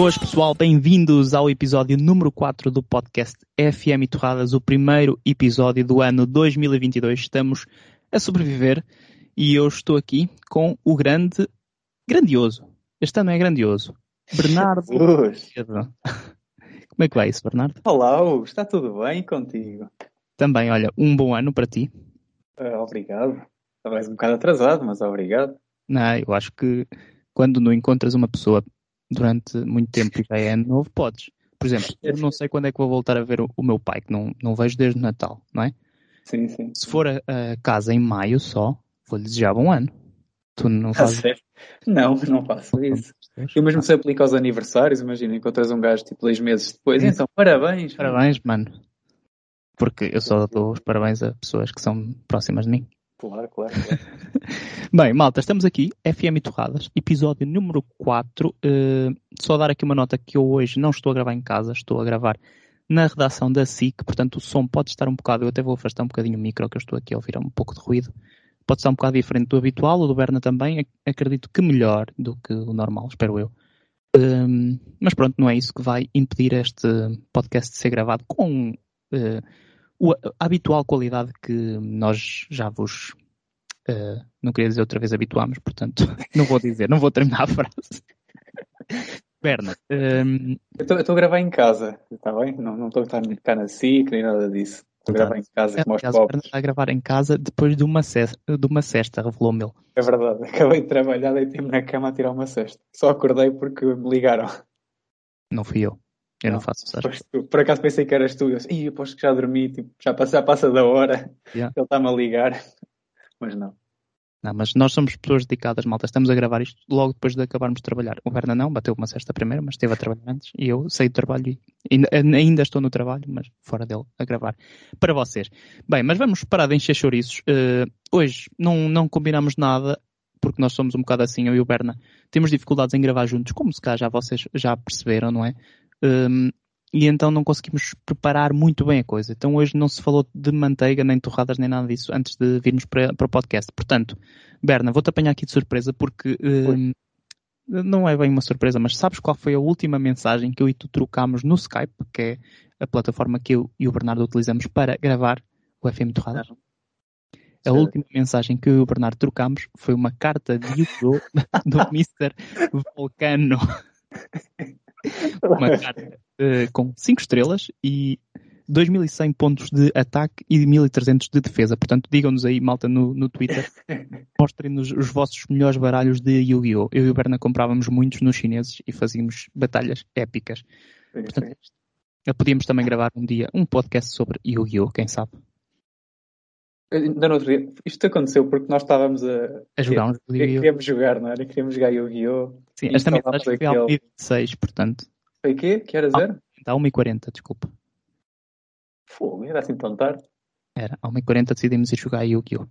Boas pessoal, bem-vindos ao episódio número 4 do podcast FM Torradas, o primeiro episódio do ano 2022. Estamos a sobreviver e eu estou aqui com o grande, grandioso, este ano é grandioso, Bernardo. Como é que vai isso, Bernardo? Olá, Hugo. está tudo bem contigo? Também, olha, um bom ano para ti. Uh, obrigado. Talvez um bocado atrasado, mas obrigado. Não, eu acho que quando não encontras uma pessoa durante muito tempo e já é ano novo, podes. Por exemplo, eu não sei quando é que vou voltar a ver o, o meu pai, que não, não vejo desde o Natal, não é? Sim, sim. Se for a, a casa em maio só, vou-lhe desejar bom ano. Tu não fazes? Não, não faço isso. Eu mesmo se aplica aos aniversários, imagina, encontras um gajo tipo dois meses depois, então parabéns. Parabéns, mano. Porque eu só dou os parabéns a pessoas que são próximas de mim. Claro, claro. Bem, malta, estamos aqui, FM Torradas, episódio número 4. Uh, só dar aqui uma nota que eu hoje não estou a gravar em casa, estou a gravar na redação da SIC, portanto o som pode estar um bocado, eu até vou afastar um bocadinho o micro, que eu estou aqui a ouvir um pouco de ruído. Pode estar um bocado diferente do habitual, o do Berna também, acredito que melhor do que o normal, espero eu. Um, mas pronto, não é isso que vai impedir este podcast de ser gravado com uh, a habitual qualidade que nós já vos Uh, não queria dizer outra vez habituámos, portanto, não vou dizer, não vou terminar a frase. Berna. Um... Eu estou a gravar em casa, está bem? Não estou a estar na SIC nem nada disso. Estou a gravar em casa como aos pobres. Está a gravar em casa depois de uma, cesta, de uma cesta, revelou-me ele. É verdade, acabei de trabalhar, deitei-me na cama a tirar uma cesta. Só acordei porque me ligaram. Não fui eu. Eu não, não faço cesta. Por acaso pensei que eras tu. Eu disse, aposto que já dormi, tipo, já, passa, já passa da hora. Yeah. Ele está-me a ligar. Mas não. Não, mas nós somos pessoas dedicadas, malta. Estamos a gravar isto logo depois de acabarmos de trabalhar. O Berna não, bateu uma cesta primeiro, mas esteve a trabalhar antes. E eu saí do trabalho e ainda, ainda, estou no trabalho, mas fora dele, a gravar. Para vocês. Bem, mas vamos parar de encher chouriços. Uh, hoje não, não combinamos nada, porque nós somos um bocado assim, eu e o Berna. Temos dificuldades em gravar juntos, como se cá já vocês já perceberam, não é? Uh, e então não conseguimos preparar muito bem a coisa. Então hoje não se falou de manteiga, nem torradas, nem nada disso antes de virmos para, para o podcast. Portanto, Berna, vou-te apanhar aqui de surpresa porque uh, não é bem uma surpresa, mas sabes qual foi a última mensagem que eu e tu trocámos no Skype, que é a plataforma que eu e o Bernardo utilizamos para gravar o FM Torradas? A última mensagem que eu e o Bernardo trocámos foi uma carta de do Mr. Volcano. uma carta uh, com 5 estrelas e 2.100 pontos de ataque e 1.300 de defesa. Portanto, digam-nos aí, malta, no, no Twitter, mostrem-nos os vossos melhores baralhos de Yu-Gi-Oh! Eu e o Berna comprávamos muitos nos chineses e fazíamos batalhas épicas. Sim, Portanto, sim. podíamos também gravar um dia um podcast sobre Yu-Gi-Oh! Quem sabe? Ainda no outro dia, isto aconteceu porque nós estávamos a, a jogar um jogo Queríamos jogar, não era? Queríamos jogar Yu-Gi-Oh! Sim, esta mensagem foi aquele... ao 26, portanto. Foi o quê? Que era zero? Está a 1h40, desculpa. Fogo, era assim tão tarde? Era, a 1h40 decidimos ir jogar Yu-Gi-Oh!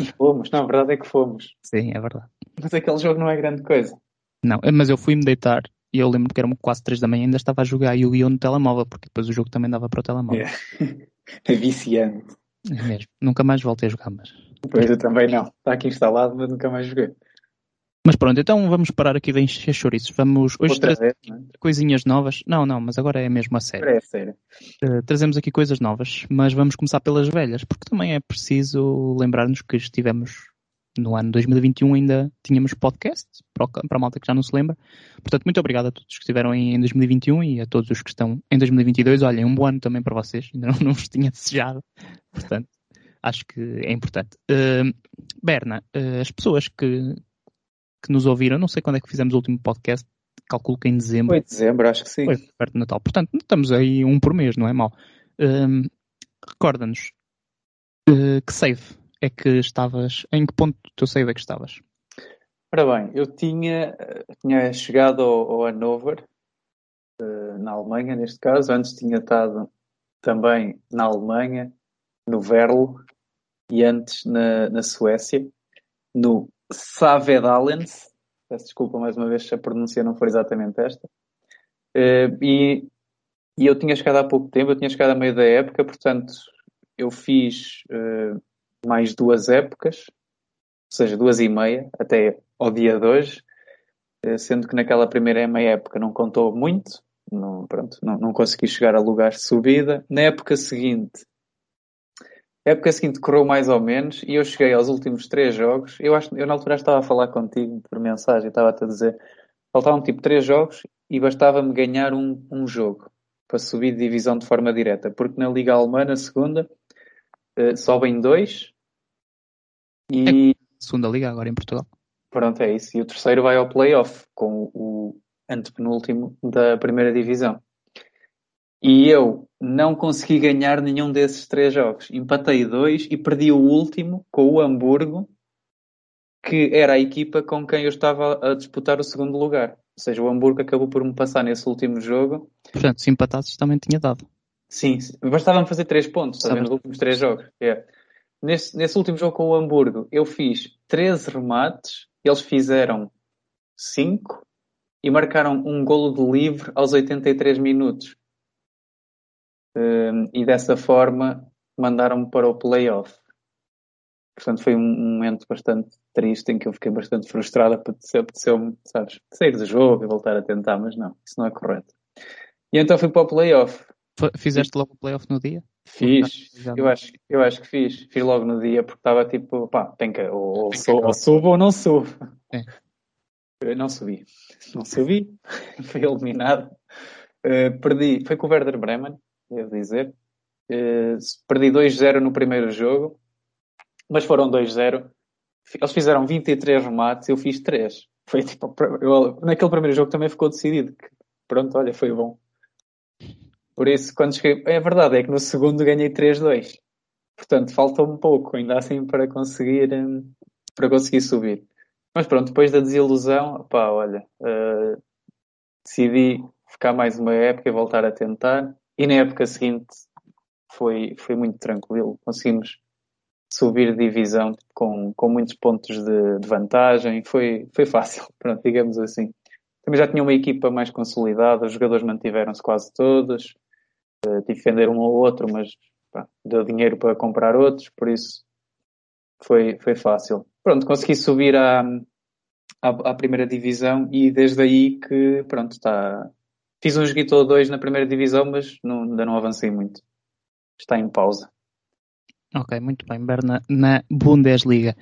E fomos, não, a verdade é que fomos. Sim, é verdade. Mas aquele jogo não é grande coisa. Não, mas eu fui-me deitar e eu lembro que era quase 3 da manhã ainda estava a jogar Yu-Gi-Oh! no telemóvel, porque depois o jogo também dava para o telemóvel. É, é viciante. É mesmo. Nunca mais voltei a jogar, mas. Pois eu também não. Está aqui instalado, mas nunca mais joguei. Mas pronto, então vamos parar aqui de encher chouriços. Vamos hoje trazer é? coisinhas novas. Não, não, mas agora é mesmo a sério. É sério. Uh, trazemos aqui coisas novas, mas vamos começar pelas velhas, porque também é preciso lembrar-nos que estivemos no ano 2021 ainda tínhamos podcast, para, a malta que já não se lembra. Portanto, muito obrigado a todos que estiveram em 2021 e a todos os que estão em 2022. Olhem, um bom ano também para vocês, ainda não, não vos tinha desejado. Portanto, acho que é importante. Uh, Berna, uh, as pessoas que, que nos ouviram, não sei quando é que fizemos o último podcast, calculo que em dezembro. Foi dezembro, acho que sim. Foi perto de Natal. Portanto, estamos aí um por mês, não é mal. Uh, Recorda-nos que save é que estavas, em que ponto do teu save é que estavas? Ora bem, eu tinha, tinha chegado ao, ao Hannover, uh, na Alemanha neste caso, antes tinha estado também na Alemanha, no Verlo, e antes na, na Suécia, no Savedalens, peço desculpa mais uma vez se a pronúncia não for exatamente esta, uh, e, e eu tinha chegado há pouco tempo, eu tinha chegado a meio da época, portanto eu fiz mais duas épocas, ou seja, duas e meia, até ao dia de hoje. eh, sendo que naquela primeira meia época não contou muito, não, pronto, não, não consegui chegar a lugares de subida. Na época seguinte, a época seguinte correu mais ou menos e eu cheguei aos últimos três jogos. Eu acho, eu na altura estava a falar contigo por mensagem, estava-te a dizer, faltavam tipo três jogos e bastava-me ganhar um, um jogo para subir de divisão de forma direta, porque na Liga Alemã, na segunda, uh, sobem dois e. É segunda Liga agora em Portugal. Pronto, é isso. E o terceiro vai ao playoff com o antepenúltimo da primeira divisão. E eu não consegui ganhar nenhum desses três jogos. Empatei dois e perdi o último com o Hamburgo, que era a equipa com quem eu estava a disputar o segundo lugar. Ou seja, o Hamburgo acabou por me passar nesse último jogo. Portanto, se empatasses também tinha dado. Sim, bastava-me fazer três pontos, sabe, nos últimos três jogos. Yeah. Nesse, nesse último jogo com o Hamburgo, eu fiz 13 remates, eles fizeram 5 e marcaram um golo de livre aos 83 minutos. Um, e dessa forma mandaram-me para o playoff. Portanto, foi um momento bastante triste em que eu fiquei bastante frustrada por apeteceu-me, sabes, sair do jogo e voltar a tentar, mas não, isso não é correto. E então fui para o playoff. Fizeste logo o playoff no dia? Fiz, eu acho, eu acho que fiz. Fiz logo no dia porque estava tipo, pá, tem que, ou, ou, sou, ou subo ou não subo. É. Não subi. Não subi. Fui eliminado. Uh, perdi. Foi com o Werder Bremen, devo dizer. Uh, perdi 2-0 no primeiro jogo. Mas foram 2-0. Eles fizeram 23 remates, eu fiz 3. Foi tipo, eu, naquele primeiro jogo também ficou decidido que, pronto, olha, foi bom. Por isso, quando cheguei, é verdade, é que no segundo ganhei 3-2. Portanto, faltou um pouco, ainda assim, para conseguir, hum, para conseguir subir. Mas pronto, depois da desilusão, pá, olha, uh, decidi ficar mais uma época e voltar a tentar. E na época seguinte foi, foi muito tranquilo. Conseguimos subir divisão com, com muitos pontos de, de vantagem. Foi, foi fácil, pronto, digamos assim. Também já tinha uma equipa mais consolidada, os jogadores mantiveram-se quase todos. Uh, tive que vender um ou outro, mas pá, deu dinheiro para comprar outros, por isso foi, foi fácil pronto, consegui subir à, à, à, primeira divisão e desde aí que, pronto, está. Fiz um joguito ou dois na primeira divisão, mas não, ainda não avancei muito. Está em pausa. Ok, muito bem. Berna na Bundesliga.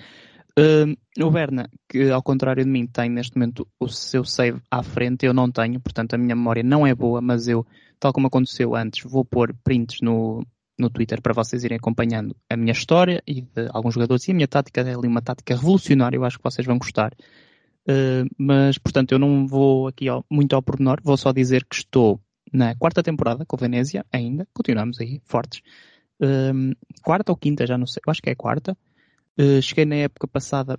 Uh, o Berna, que ao contrário de mim tem neste momento o seu save à frente, eu não tenho, portanto a minha memória não é boa, mas eu, tal como aconteceu antes, vou pôr prints no, no Twitter para vocês irem acompanhando a minha história e de alguns jogadores e a minha tática é ali uma tática revolucionária, eu acho que vocês vão gostar. Uh, mas, portanto, eu não vou aqui ao, muito ao pormenor, vou só dizer que estou na quarta temporada com o Venezia ainda, continuamos aí fortes. Uh, quarta ou quinta, já não sei, eu acho que é quarta. Uh, cheguei na época passada,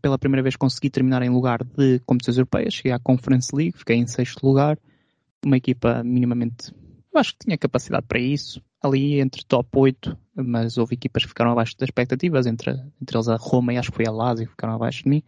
pela primeira vez consegui terminar em lugar de competições europeias, cheguei à Conference League, fiquei em sexto lugar, uma equipa minimamente eu acho que tinha capacidade para isso, ali entre top 8, mas houve equipas que ficaram abaixo das expectativas, entre, entre eles a Roma e acho que foi a Lazio que ficaram abaixo de mim.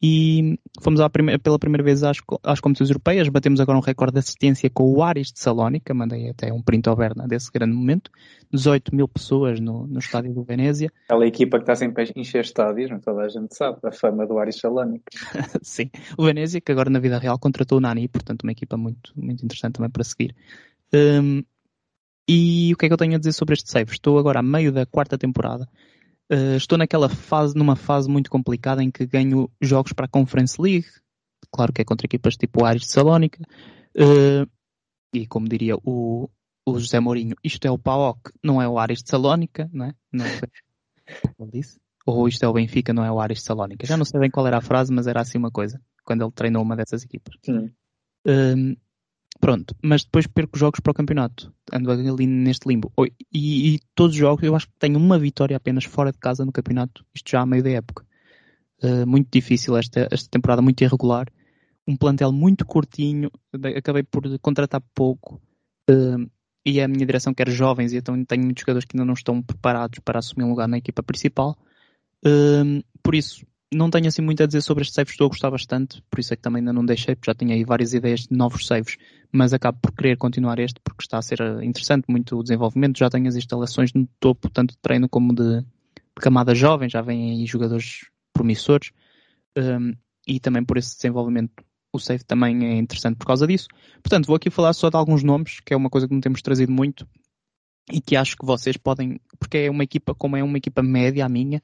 E fomos primeira, pela primeira vez às, às competições europeias, batemos agora um recorde de assistência com o Aris de Salónica, mandei até um print ao Berna desse grande momento, 18 mil pessoas no, no estádio do Venezia. Aquela equipa que está sempre a encher estádios, não toda a gente sabe, a fama do Aris Salónica. Sim, o Venezia que agora na vida real contratou o Nani, portanto uma equipa muito, muito interessante também para seguir. Um, e o que é que eu tenho a dizer sobre este save? Estou agora a meio da quarta temporada. Uh, estou naquela fase, numa fase muito complicada em que ganho jogos para a Conference League. Claro que é contra equipas tipo Ares de Salónica. Uh, e como diria o, o José Mourinho, isto é o PAOK, não é o Ares de Salónica, não é? Não é ele disse? Ou isto é o Benfica, não é o Ares de Salónica. Já não sei bem qual era a frase, mas era assim uma coisa, quando ele treinou uma dessas equipas. Sim. Pronto, mas depois perco jogos para o campeonato. Ando ali neste limbo. E, e, todos os jogos eu acho que tenho uma vitória apenas fora de casa no campeonato. Isto já a meio da época. Uh, muito difícil esta, esta temporada, muito irregular. Um plantel muito curtinho. Acabei por contratar pouco. Uh, e a minha direção quer jovens, e então tenho muitos jogadores que ainda não estão preparados para assumir um lugar na equipa principal. Uh, por isso, não tenho assim muito a dizer sobre estes saves, estou a gostar bastante, por isso é que também ainda não deixei, porque já tinha aí várias ideias de novos saves, mas acabo por querer continuar este porque está a ser eh, interessante, muito o desenvolvimento, já tenho as instalações no topo, tanto de treino como de, de camada jovem, já vêm aí jogadores promissores, um, e também por esse desenvolvimento o save também é interessante por causa disso. Portanto, vou aqui falar só de alguns nomes, que é uma coisa que não temos trazido muito e que acho que vocês podem, porque é uma equipa, como é uma equipa média a minha,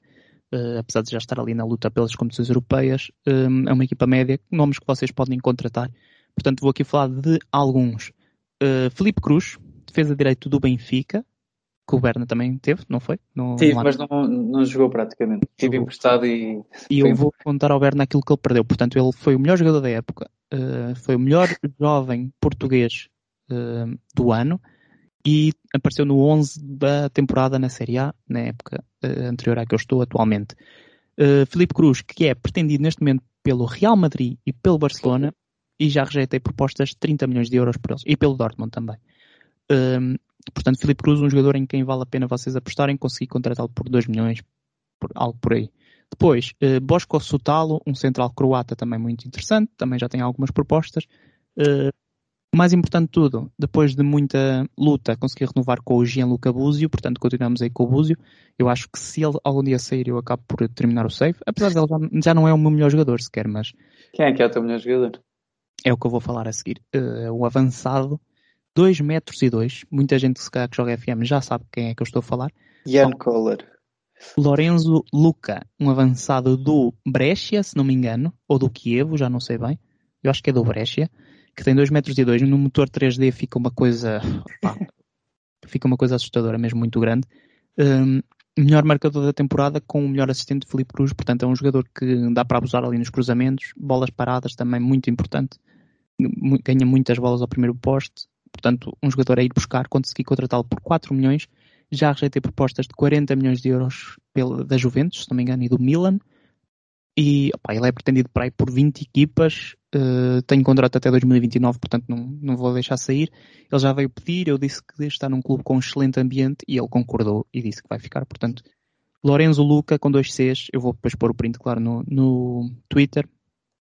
uh, apesar de já estar ali na luta pelas competições europeias, um, é uma equipa média, nomes que vocês podem contratar. Portanto, vou aqui falar de alguns. Uh, Felipe Cruz, defesa direito do Benfica, que o Berna também teve, não foi? No, Tive, mas não, não jogou praticamente. Tive emprestado e. E eu vou contar ao Berna aquilo que ele perdeu. Portanto, ele foi o melhor jogador da época, uh, foi o melhor jovem português uh, do ano e apareceu no 11 da temporada na Série A, na época uh, anterior à que eu estou atualmente. Felipe Cruz, que é pretendido neste momento pelo Real Madrid e pelo Barcelona, e já rejeitei propostas de 30 milhões de euros por eles, e pelo Dortmund também. Portanto, Filipe Cruz, um jogador em quem vale a pena vocês apostarem, consegui contratá-lo por 2 milhões, por, algo por aí. Depois, uh, Bosco Sutalo, um central croata também muito interessante, também já tem algumas propostas. Uh, mais importante de tudo, depois de muita luta, consegui renovar com o Gianluca Buzio, portanto continuamos aí com o Buzio. Eu acho que se ele algum dia sair, eu acabo por terminar o save, apesar de ele já, já não é o meu melhor jogador sequer, mas... Quem é que é o teu melhor jogador? É o que eu vou falar a seguir. Uh, o avançado 2 metros e 2. Muita gente se calhar que joga FM já sabe quem é que eu estou a falar. Jan Kohler. Lorenzo Luca, um avançado do Brescia, se não me engano, ou do Kievo, já não sei bem. Eu acho que é do Brescia, que tem 2 metros e 2. No motor 3D fica uma coisa. Pá, fica uma coisa assustadora, mesmo muito grande. Um, melhor marcador da temporada com o melhor assistente Felipe Cruz, portanto é um jogador que dá para abusar ali nos cruzamentos, bolas paradas também muito importante, ganha muitas bolas ao primeiro poste, Portanto, um jogador a ir buscar, consegui contratá-lo por 4 milhões. Já rejeitei propostas de 40 milhões de euros pela, da Juventus, se não me engano, e do Milan. E opa, ele é pretendido para aí por 20 equipas. Uh, tenho contrato até 2029, portanto não, não vou deixar sair. Ele já veio pedir, eu disse que está num clube com um excelente ambiente e ele concordou e disse que vai ficar. Portanto, Lorenzo Luca com dois Cs, eu vou depois pôr o print, claro, no, no Twitter.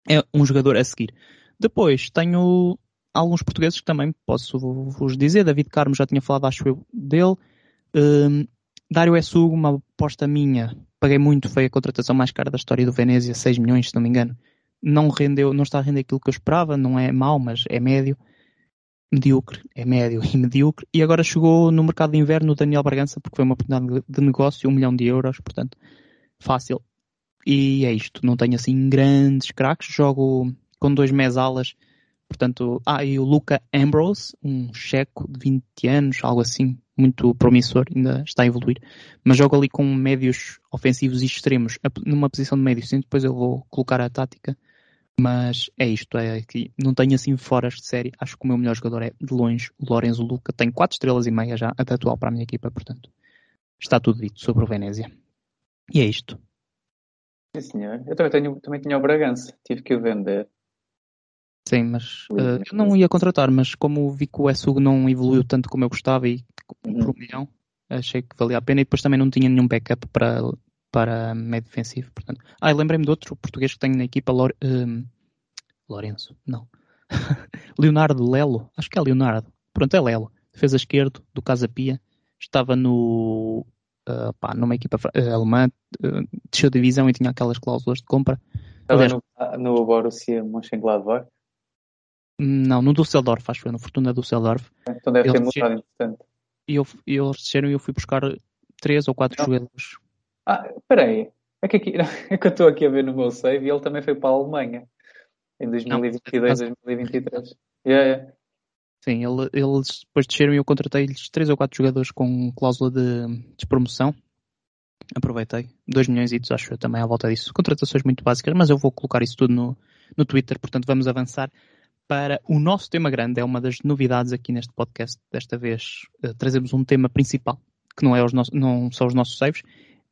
É um jogador a seguir. Depois tenho alguns portugueses que também posso vos dizer. David Carmo já tinha falado, acho eu, dele. Um, Dário Essugo, uma aposta minha. Paguei muito, foi a contratação mais cara da história do Venezia, 6 milhões, se não me engano. Não rendeu, não está a render aquilo que eu esperava, não é mau, mas é médio. Medíocre, é médio e medíocre. E agora chegou no mercado de inverno o Daniel Bragança, porque foi uma oportunidade de negócio, um milhão de euros, portanto, fácil. E é isto, não tenho assim grandes craques, jogo com dois meses alas Portanto, ah, e o Luca Ambrose, um checo de 20 anos, algo assim, muito promissor, ainda está a evoluir, mas joga ali com médios ofensivos e extremos, numa posição de médio, sim, depois eu vou colocar a tática, mas é isto, é que não tenho assim fora de série, acho que o meu melhor jogador é de longe o Lorenzo Luca, tem 4 estrelas e meia já, até atual para a minha equipa, portanto, está tudo dito sobre o Venezia. E é isto. Sim, senhor. Eu também, tenho, também tinha o Bragança, tive que o vender. Sim, mas uh, eu não ia contratar, mas como vi que o Essug não evoluiu tanto como eu gostava e uhum. por um milhão, achei que valia a pena e depois também não tinha nenhum backup para, para meio defensivo. Portanto. Ah, lembrei-me de outro português que tenho na equipa, Lor, uh, Lourenço, não. Leonardo Lelo, acho que é Leonardo. Pronto, é Lelo. Defesa esquerdo do Casa Pia. Estava no, uh, pá, numa equipa uh, alemã, uh, desceu divisão e tinha aquelas cláusulas de compra. Estava Aliás, no, no Borussia Mönchengladbach? Não, no Dusseldorf, acho que foi, no Fortuna Dusseldorf. Então deve ter mudado, entretanto. E eles desceram e eu fui buscar três ou quatro não. jogadores. Ah, peraí. É que, aqui, é que eu estou aqui a ver no meu save e ele também foi para a Alemanha. Em 2022, não, 2023. Yeah, yeah. Sim, ele, eles depois desceram e eu contratei-lhes três ou quatro jogadores com cláusula de despromoção. Aproveitei. 2 milhões e acho eu também à volta disso. Contratações muito básicas, mas eu vou colocar isso tudo no, no Twitter, portanto vamos avançar para o nosso tema grande. É uma das novidades aqui neste podcast. Desta vez uh, trazemos um tema principal, que não, é os nossos, não são os nossos saves,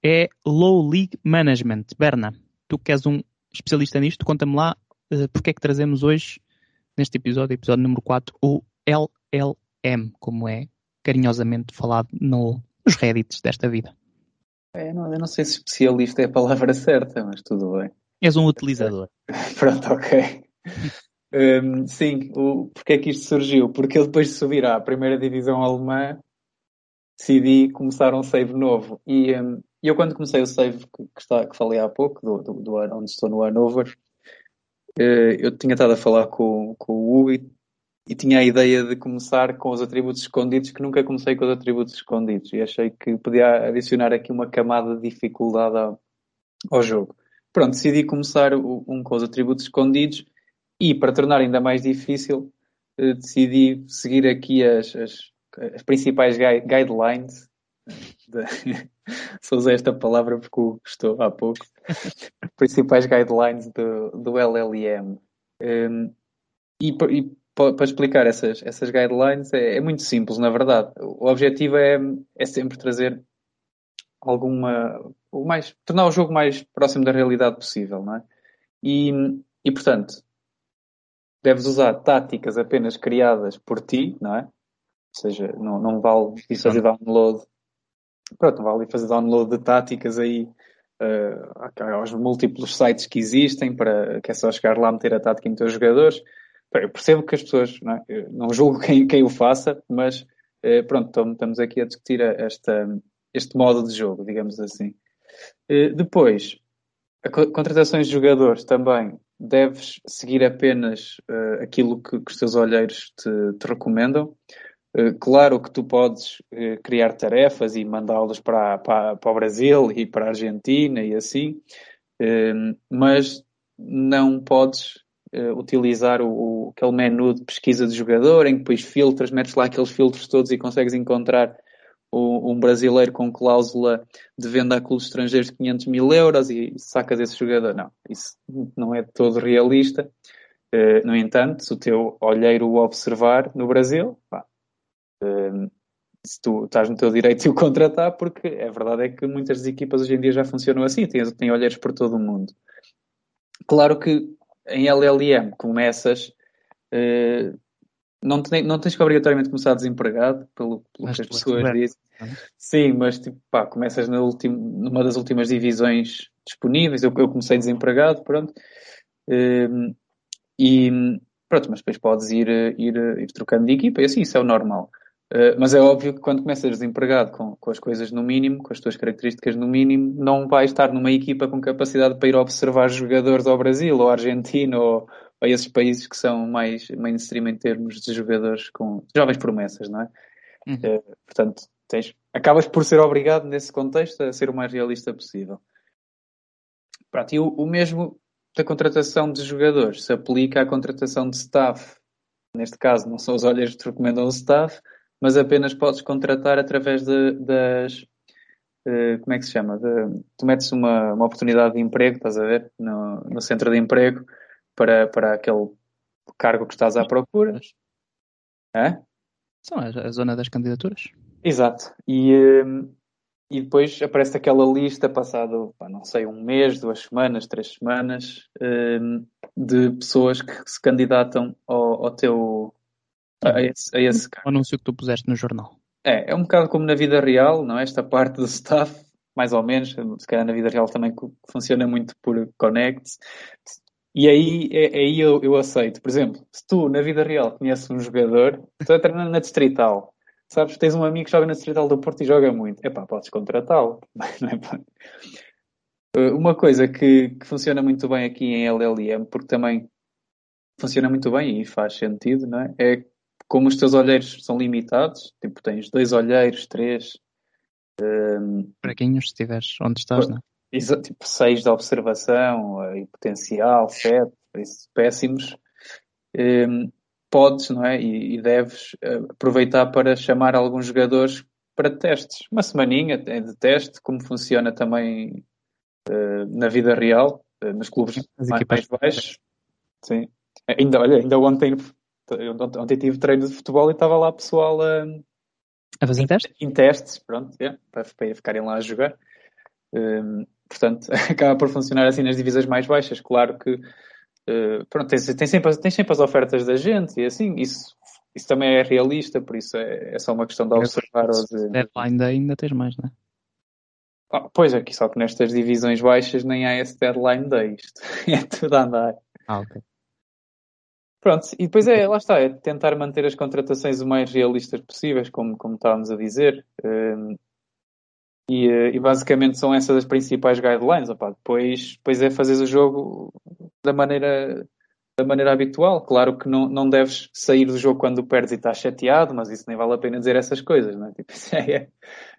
é Low League Management. Berna, tu que és um especialista nisto, conta-me lá uh, porque é que trazemos hoje, neste episódio, episódio número 4, o LLM, como é carinhosamente falado no, nos Reddits desta vida. É, não, eu não sei se especialista é a palavra certa, mas tudo bem. És um utilizador. Pronto, ok. Um, sim, o, porque é que isto surgiu? Porque eu depois de subir à primeira divisão alemã decidi começar um save novo. E um, eu quando comecei o save que, que, está, que falei há pouco, do, do, do onde estou no Hanover, uh, eu tinha estado a falar com, com o Hugo e, e, tinha a ideia de começar com os atributos escondidos, que nunca comecei com os atributos escondidos, e achei que podia adicionar aqui uma camada de dificuldade ao, ao jogo. Pronto, decidi começar um com os atributos escondidos e, para tornar ainda mais difícil, uh, decidi seguir aqui as, as, as principais guidelines de... só usei esta palavra porque gostou há pouco. Principais guidelines do, do LLM. Um, e, e para explicar essas, essas guidelines é, é, muito simples, na verdade. O objetivo é, é sempre trazer alguma. O mais, tornar o jogo mais próximo da realidade possível, não é? E, e portanto, deves usar táticas apenas criadas por ti, não é? Ou seja, não, não vale isso fazer download pronto, vale fazer download de táticas aí uh, aos múltiplos sites que existem, para que é só chegar lá meter a tática em teus jogadores. Eu percebo que as pessoas, não, é? não julgo quem, quem o faça, mas uh, pronto, estamos aqui a discutir esta, este modo de jogo, digamos assim. Uh, depois, a contratações de jogadores também deves seguir apenas uh, aquilo que, que, os teus olheiros te, te recomendam. Eh, claro que tu podes eh, criar tarefas e mandá-las para, para, para o Brasil e para a Argentina e assim, eh, mas não podes utilizar o, aquele menu de pesquisa de jogador em que depois filtras, metes lá aqueles filtros todos e consegues encontrar um brasileiro com cláusula de venda a clubes estrangeiros de 500 mil euros e sacas esse jogador. Não, isso não é todo realista. No entanto, se o teu olheiro o observar no Brasil, pá, se tu estás no teu direito de o contratar, porque a verdade é que muitas das equipas hoje em dia já funcionam assim, têm, têm olheiros por todo o mundo. Claro que em LLM começas, uh, não, te, não tens que obrigatoriamente começar desempregado, pelo, pelo que as pessoas dizem. É? Sim, mas tipo, pá, começas na ultim, numa das últimas divisões disponíveis. Eu, eu comecei desempregado, pronto. Uh, e pronto, mas depois podes ir, ir, ir trocando de equipa e assim, isso é o normal. Eh, mas é óbvio que quando começas desempregado com, com as coisas no mínimo, com as tuas características no mínimo, não vais estar numa equipa com capacidade para ir observar jogadores ao Brasil ou à Argentina ou a esses países que são mais mainstream em termos de jogadores com jovens promessas, não é? Uhum. Uh, portanto, tens, acabas por ser obrigado nesse contexto a ser o mais realista possível. Pronto, e o, o mesmo da contratação de jogadores se aplica à contratação de staff. Neste caso, não são os olhos que recomendam o staff, mas apenas podes contratar através de, das. Uh, como é que se chama? De, tu metes uma, uma oportunidade de emprego, estás a ver? No, no centro de emprego para, para aquele cargo que estás à procura. É? São a, a zona das candidaturas. Exato. E, uh, e depois aparece aquela lista passado, pá, não sei, um mês, duas semanas, três semanas, uh, de pessoas que se candidatam ao, ao teu a esse, a esse O anúncio que tu puseste no jornal. É, é um bocado como na vida real, não é? Esta parte do staff, mais ou menos, se calhar na vida real também funciona muito por connects. E aí, é, aí eu, eu aceito. Por exemplo, se tu na vida real conheces um jogador, tu a treinar na Distrital, sabes, tens um amigo que joga na Distrital do Porto e joga muito, epá, podes contratá-lo. É Uma coisa que, que funciona muito bem aqui em LLM, porque também funciona muito bem e faz sentido, não é? É como os teus olheiros são limitados, tipo, tens dois olheiros, três. Um, Fraquinhos, se estiveres onde estás, não é? Tipo, seis de observação e potencial, sete, por isso, péssimos. Um, podes, não é? E, e, deves eh, aproveitar para chamar alguns jogadores para testes. Uma semaninha de teste, como funciona também uh, na vida real, uh, nos clubes mais, mais baixos. Sim. Ainda, olha, ainda ontem eu ontem tive treino de futebol e estava lá pessoal a, a fazer testes? Em testes, pronto, yeah, para, para ficarem lá a jogar. Um, portanto, acaba por funcionar assim nas divisões mais baixas. Claro que uh, pronto, tem, tem, sempre, tem sempre as ofertas da gente e assim, isso, isso também é realista, por isso é, é só uma questão de observar. Ou de... Deadline ainda tens mais, não é? Oh, pois é, só que nestas divisões baixas nem há esse deadline day. Isto é tudo a andar. Ah, ok. Pronto, e depois é, lá está, é tentar manter as contratações o mais realistas possíveis, como, como estávamos a dizer. Um, e, eh, e, basicamente são essas as principais guidelines. Opa. Depois, depois é fazer o jogo da maneira da maneira habitual. Claro que não, não deves sair do jogo quando perdes e estás chateado, mas isso nem vale a pena dizer essas coisas, não é? Tipo, isso é,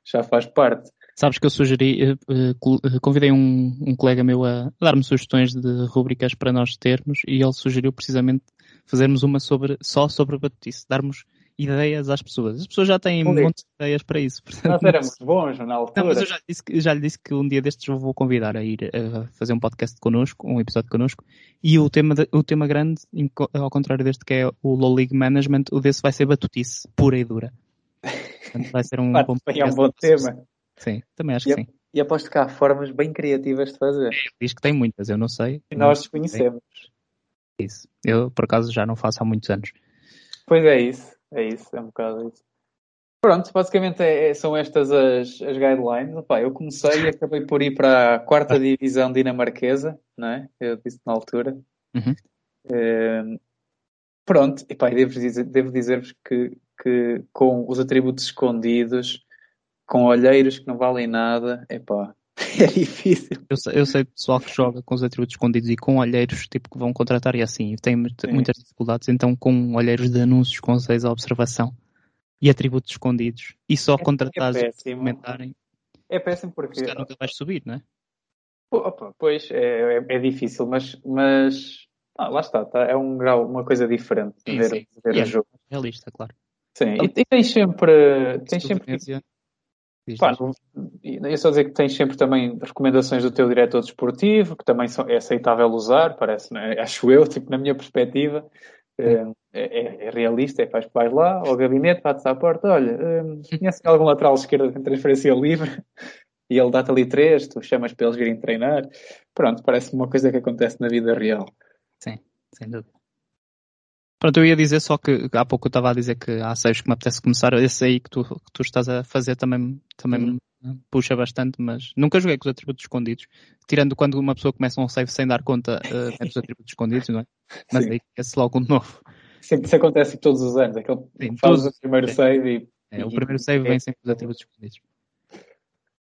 já faz parte. Sabes que eu sugeri, uh, convidei um, um, colega meu a dar-me sugestões de rubricas para nós termos e ele sugeriu precisamente fazermos uma sobre, só sobre batutice, darmos ideias às pessoas. As pessoas já têm um monte de ideias para isso. Portanto, Nós éramos bons na altura. Não, mas eu já, disse, já lhe disse que um dia destes eu vou convidar a ir a fazer um podcast connosco, um episódio connosco, e o tema, de, o tema grande, ao contrário deste que é o Low League Management, o desse vai ser batutice, pura e dura. Portanto, vai ser um bom, é um bom tema. Sim, também acho e que sim. E aposto que há formas bem criativas de fazer. Diz que tem muitas, eu não sei. E nós desconhecemos. Isso. Eu, por acaso, já não faço há muitos anos. Pois é isso. É isso, é um bocado isso. Pronto, basicamente é, é, são estas as, as guidelines. Opa, eu comecei e acabei por ir para a quarta divisão dinamarquesa, não é? Eu disse na altura. Uhum. É, pronto, e pá, devo, dizer, devo dizer-vos que, que com os atributos escondidos, com olheiros que não valem nada, epá, é difícil. Eu sei, eu sei pessoal que joga com os atributos escondidos e com olheiros, tipo, que vão contratar e assim, tem muitas dificuldades, então com olheiros de anúncios com seis à observação e atributos escondidos e só é, contratar é comentarem. É péssimo porque. Se nunca vais subir, não é? Opa, pois, é, é, é, difícil, mas, mas ah, lá está, tá, é um grau, uma coisa diferente de ver, sim. ver o jogo. Realista, claro. Sim, e, e tens sempre. Tens sempre Pá, eu só dizer que tens sempre também recomendações do teu diretor desportivo, que também são, é aceitável usar, parece, né? acho eu, tipo, na minha perspectiva, é, é, é realista, é faz, vais lá ao gabinete, bates à porta, olha, hum, conhece algum lateral esquerdo em transferência livre? E ele dá-te ali três, tu chamas para eles virem treinar. Pronto, parece uma coisa que acontece na vida real. Sim, sem dúvida. Pronto, eu ia dizer só que há pouco eu estava a dizer que há saves que me apetece começar. Esse aí que tu, que tu estás a fazer também, também uhum. puxa bastante, mas nunca joguei com os atributos escondidos. Tirando quando uma pessoa começa um save sem dar conta uh, é dos atributos escondidos, não é? Mas Sim. aí esse logo um novo. Sempre isso acontece todos os anos. Aquele Sim, faz todos... o primeiro save e. É, o primeiro save vem sempre os atributos escondidos.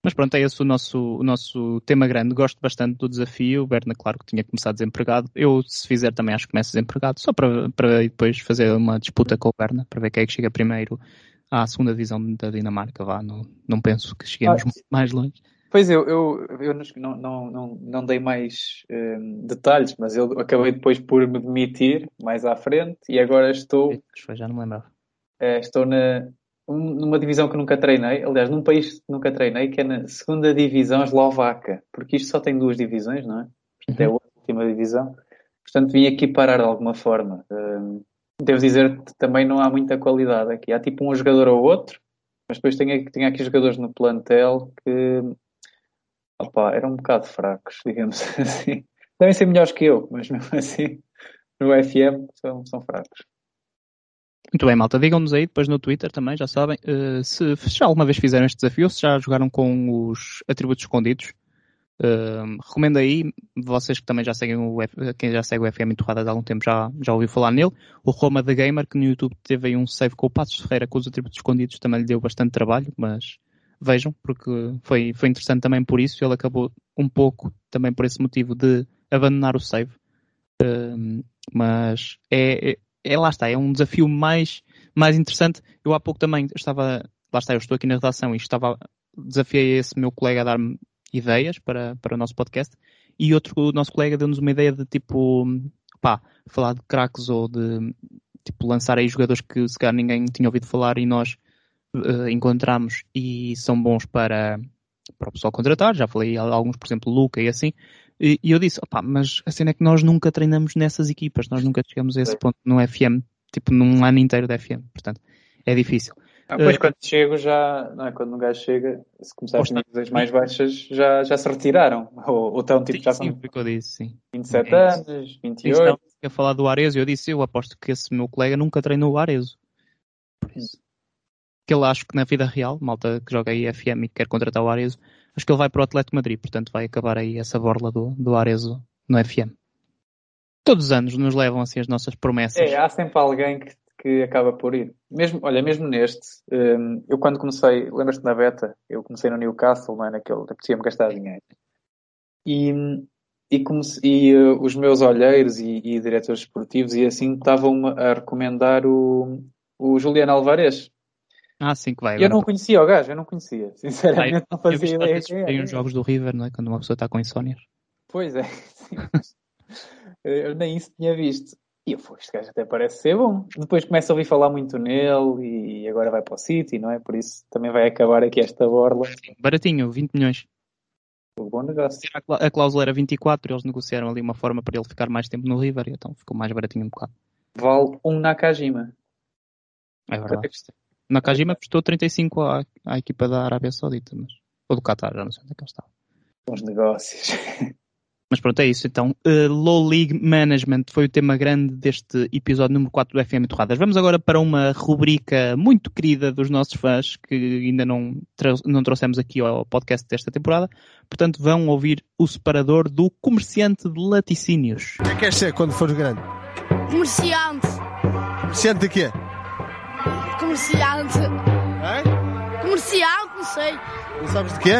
Mas pronto, é esse o nosso, o nosso tema grande. Gosto bastante do desafio. O Berna, claro que tinha começado desempregado. Eu, se fizer, também acho que começo desempregado, só para, para depois fazer uma disputa com o Berna, para ver quem é que chega primeiro à segunda divisão da Dinamarca. Vá, não, não penso que cheguemos ah, mais longe. Pois eu, eu, eu não, não, não, não dei mais um, detalhes, mas eu acabei depois por me demitir mais à frente e agora estou. Já não me lembrava. É, estou na, numa divisão que nunca treinei, aliás, num país que nunca treinei, que é na segunda divisão eslovaca, porque isto só tem duas divisões, não é? Portanto, é a uhum. última divisão. Portanto, vim aqui parar de alguma forma. Uh, devo dizer que também não há muita qualidade aqui. Há tipo um jogador ou outro, mas depois tem, tem aqui jogadores no plantel que opa, eram um bocado fracos, digamos assim. Devem ser melhores que eu, mas mesmo assim, no FM são, são fracos. Muito bem, malta. Digam-nos aí depois no Twitter também, já sabem, uh, se já alguma vez fizeram este desafio se já jogaram com os atributos escondidos. Uh, recomendo aí, vocês que também já seguem o quem já segue o FM Entorradas há algum tempo já, já ouviu falar nele. O Roma The Gamer, que no YouTube teve aí um save com o Passos Ferreira com os atributos escondidos, também lhe deu bastante trabalho, mas vejam, porque foi, foi interessante também por isso. Ele acabou um pouco também por esse motivo de abandonar o save. Uh, mas é, é é lá está, é um desafio mais, mais interessante. Eu há pouco também estava, lá está, eu estou aqui na redação e estava, desafiei esse meu colega a dar-me ideias para, para o nosso podcast e outro, o nosso colega deu-nos uma ideia de tipo, pá, falar de craques ou de tipo lançar aí jogadores que se calhar ninguém tinha ouvido falar e nós uh, encontramos e são bons para, para o pessoal contratar. Já falei alguns, por exemplo, Luca e assim. E, e eu disse, opá, mas a cena é que nós nunca treinamos nessas equipas, nós nunca chegamos a esse ponto no FM, tipo num ano inteiro de FM, portanto, é difícil. Ah, depois uh, quando chego já, não é, quando um gajo chega, se começar a ter divisões mais baixas, já, já se retiraram, ou, ou estão tipo, sim, já são sim, eu disse, sim. 27 é anos, 28. Então, a falar do Arezo, eu disse, eu aposto que esse meu colega nunca treinou o Arezo. Por isso. Que ele acho que na vida real, malta que joga aí FM e quer contratar o Arezo, acho que ele vai para o Atlético Madrid, portanto vai acabar aí essa borla do, do Arezo no FM. Todos os anos nos levam assim as nossas promessas. É, há sempre alguém que, que acaba por ir. Mesmo, olha, mesmo neste, um, eu quando comecei, lembras-te na beta, eu comecei no Newcastle, não é? Naquele, apetecia-me gastar dinheiro. E, e, e uh, os meus olheiros e, e, diretores esportivos e assim estavam a recomendar o, o Juliano Alvarez. Ah, sim, que vai. Eu não conhecia o gajo, eu não conhecia. Sinceramente, não fazia ideia. Tem os jogos do River, não é? Quando uma pessoa está com insónias. Pois é, sim. eu nem isso tinha visto. E eu fui, este gajo até parece ser bom. Depois começo a ouvir falar muito nele e agora vai para o City, não é? Por isso também vai acabar aqui esta borla. Baratinho, 20 milhões. O bom negócio. A cláusula era 24, eles negociaram ali uma forma para ele ficar mais tempo no River, então ficou mais baratinho um bocado. Vale um Nakajima. É verdade. Nakajima custou 35 à, à equipa da Arábia Saudita, mas... ou do Qatar, já não sei onde é que ele estava. Bons negócios. Mas pronto, é isso. Então, uh, Low League Management foi o tema grande deste episódio número 4 do FM Torradas. Vamos agora para uma rubrica muito querida dos nossos fãs, que ainda não, não trouxemos aqui ao podcast desta temporada. Portanto, vão ouvir o separador do comerciante de laticínios. O que é que queres ser quando fores grande? Comerciante. Comerciante de quê? Comerciante. É? Comerciante, não sei. Não sabes de quê?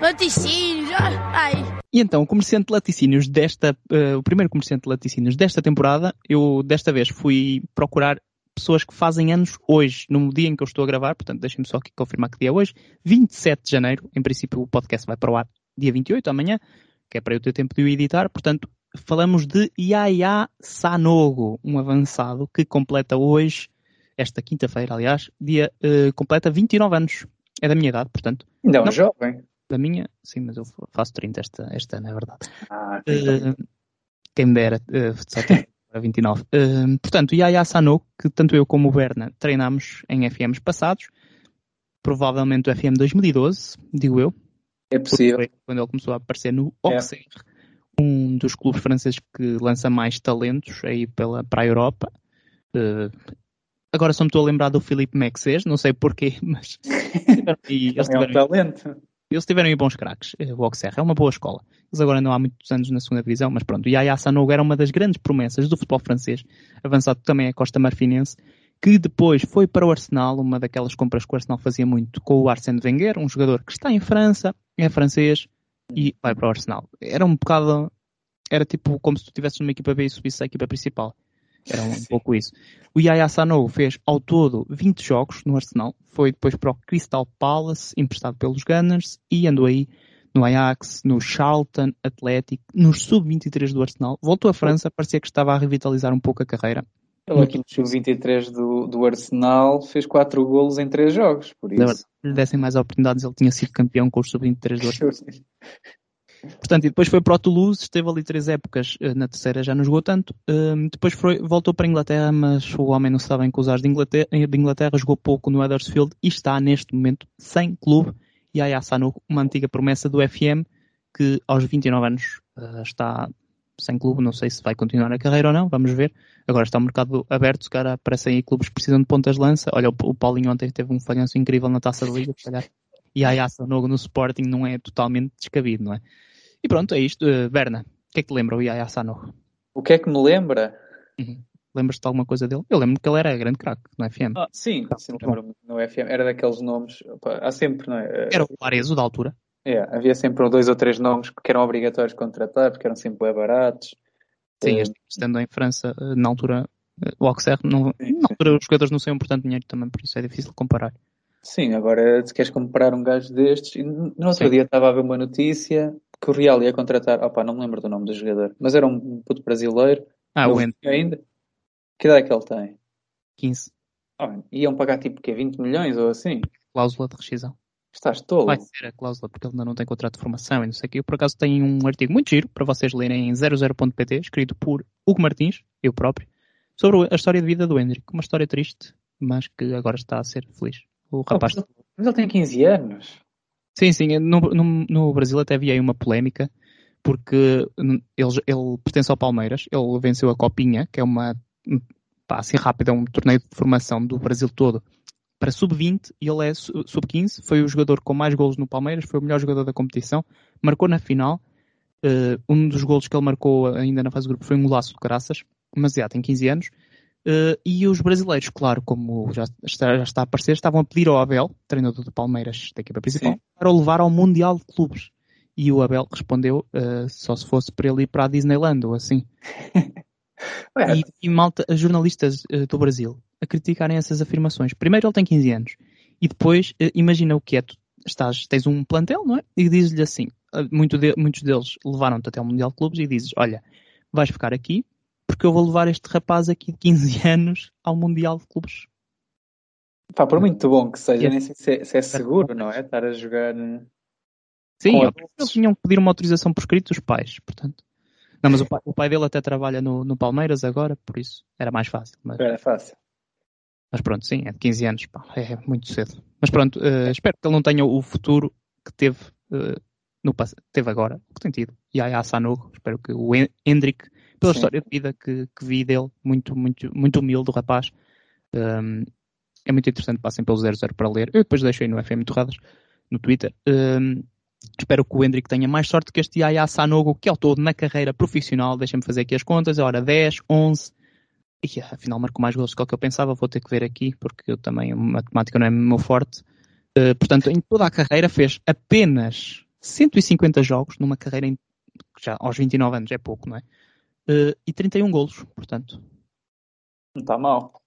Laticínios, ai. E então, o comerciante de laticínios desta, uh, o primeiro comerciante de laticínios desta temporada, eu desta vez fui procurar pessoas que fazem anos hoje, no dia em que eu estou a gravar, portanto deixem-me só aqui confirmar que dia é hoje, 27 de janeiro, em princípio o podcast vai para o ar dia 28, amanhã, que é para eu ter tempo de o editar, portanto falamos de Yaya Sanogo, um avançado que completa hoje, esta quinta-feira aliás, dia, uh, completa 29 anos, é da minha idade, portanto. Ainda é um jovem. Da minha, sim, mas eu faço 30 esta, esta ano, é verdade. Ah, uh, quem me dera, uh, só tenho para 29. Uh, portanto, Yaya Sano, que tanto eu como o Berna treinamos em FMs passados, provavelmente o FM 2012, digo eu. É possível. Quando ele começou a aparecer no Auxerre, é. um dos clubes franceses que lança mais talentos aí pela, para a Europa. Uh, agora só me estou a lembrar do Felipe Mexes, não sei porquê, mas. e eles é um talento. Eles tiveram aí bons craques. Eh, o Auxerre é uma boa escola. Eles agora andam há muitos anos na segunda divisão, mas pronto. O Yaya Sanogo era uma das grandes promessas do futebol francês, avançado também a Costa Marfinense, que depois foi para o Arsenal, uma daquelas compras que o Arsenal fazia muito com o Arsène Wenger, um jogador que está em França, é francês e vai para o Arsenal. Era um bocado, era tipo como se tu tivesses uma equipa B e subisse a equipa principal. Era um Sim. pouco isso. O Yaya Sanogo fez ao todo 20 jogos no Arsenal, foi depois para o Crystal Palace, emprestado pelos Gunners, e andou aí no Ajax, no Charlton Athletic, nos sub-23 do Arsenal. Voltou à França, parecia que estava a revitalizar um pouco a carreira. Ele aqui no sub-23 do, do Arsenal fez 4 golos em 3 jogos, por isso. Se lhe dessem mais oportunidades, ele tinha sido campeão com os sub-23 do Arsenal. Portanto, e depois foi para o Toulouse, esteve ali três épocas, eh, na terceira já não jogou tanto. Um, depois foi, voltou para a Inglaterra, mas o homem não se bem com os de Inglaterra, de Inglaterra, jogou pouco no Huddersfield e está neste momento sem clube. E aí uma antiga promessa do FM, que aos 29 anos está sem clube, não sei se vai continuar a carreira ou não, vamos ver. Agora está o mercado aberto, se calhar aparecem aí clubes que precisam de pontas de lança. Olha, o, Paulinho ontem teve um falhanço incrível na taça da Liga, se calhar. E Sanogo no Sporting não é totalmente descabido, não é? E pronto, é isto. Uh, Berna, o que é que te lembra o Yaya Sano? O que é que me lembra? Uhum. Lembras-te de alguma coisa dele? Eu lembro que ele era grande craque no FM. Ah, sim, sim lembro no FM. Era daqueles nomes. Opa, há sempre, não é? Era o Arezo da altura. É, havia sempre dois ou três nomes que eram obrigatórios contratar, porque eram sempre bem baratos. Sim, este, estando em França, eh, na altura, eh, o Auxerre, não, na altura os jogadores não saíam por tanto dinheiro também, por isso é difícil comparar. Sim, agora se queres comprar um gajo destes, no outro sim. dia estava a ver uma notícia que o Real ia contratar, opa, não me lembro do nome do jogador, mas era um puto brasileiro. Ah, o Endo. ainda. Que idade é que ele tem? 15. Oh, iam pagar tipo que 20 milhões ou assim? Cláusula de rescisão. Estás tolo. Vai ser a cláusula, porque ele ainda não tem contrato de formação e não sei o que. Eu, por acaso, tenho um artigo muito giro para vocês lerem em 00.pt, escrito por Hugo Martins, eu próprio, sobre a história de vida do Hendrick. Uma história triste, mas que agora está a ser feliz. O rapaz. Oh, mas ele tem 15 anos. Sim, sim. No, no, no Brasil até havia aí uma polémica, porque ele, ele pertence ao Palmeiras, ele venceu a Copinha, que é uma, pá, assim rápida, é um torneio de formação do Brasil todo, para sub-20 e ele é sub-15, foi o jogador com mais golos no Palmeiras, foi o melhor jogador da competição, marcou na final, uh, um dos golos que ele marcou ainda na fase de grupo foi um golaço de graças, mas já tem 15 anos, Uh, e os brasileiros, claro, como já está, já está, a aparecer, estavam a pedir ao Abel, treinador do Palmeiras, da equipa principal, Sim. Para o levar ao Mundial de Clubes. E o Abel respondeu uh, só se fosse para ele ir para a Disneyland ou assim. E, e malta, jornalistas uh, do Brasil a criticarem essas afirmações. Primeiro ele tem 15 anos e depois uh, imagina o que é, tu estás, tens um plantel, não é? E dizes-lhe assim, muito de- muitos deles levaram-te até ao Mundial de Clubes e dizes, olha, vais ficar aqui porque eu vou levar este rapaz aqui de 15 anos ao Mundial de Clubes. Pá, por muito bom que seja, Yes. nem sei se é, se é seguro, não é? Estar a jogar. eh, Sim, eles tinham que pedir uma autorização por escrito dos pais, portanto. Não, mas o pai, o pai dele até trabalha no, no Palmeiras agora, por isso era mais fácil. Mas, Era fácil. mas pronto, sim, é de 15 anos, pá, é muito cedo. Mas pronto, eh, espero que ele não tenha o futuro que teve, eh, no, teve agora, o que tem tido. E aí a Sanogo, espero que o Hen- Hendrick, pela Sim. história de vida que, que vi dele, muito, muito, muito humilde o rapaz, ehm, é muito interessante, passem pelo 00 para ler. Eu depois deixo aí no FM Torradas, no Twitter. Ehm, espero que o Hendrick tenha mais sorte que este Yaya Sanogo, que ao todo na carreira profissional, deixem-me fazer aqui as contas, ora 10, 11, e afinal marcou mais gols do que eu pensava, vou ter que ver aqui, porque eu também, a matemática não é meu forte. Eh, portanto, em toda a carreira fez apenas 150 jogos, numa carreira em, já aos 29 anos é pouco, não é? Eh, e 31 golos, portanto. Não está mal.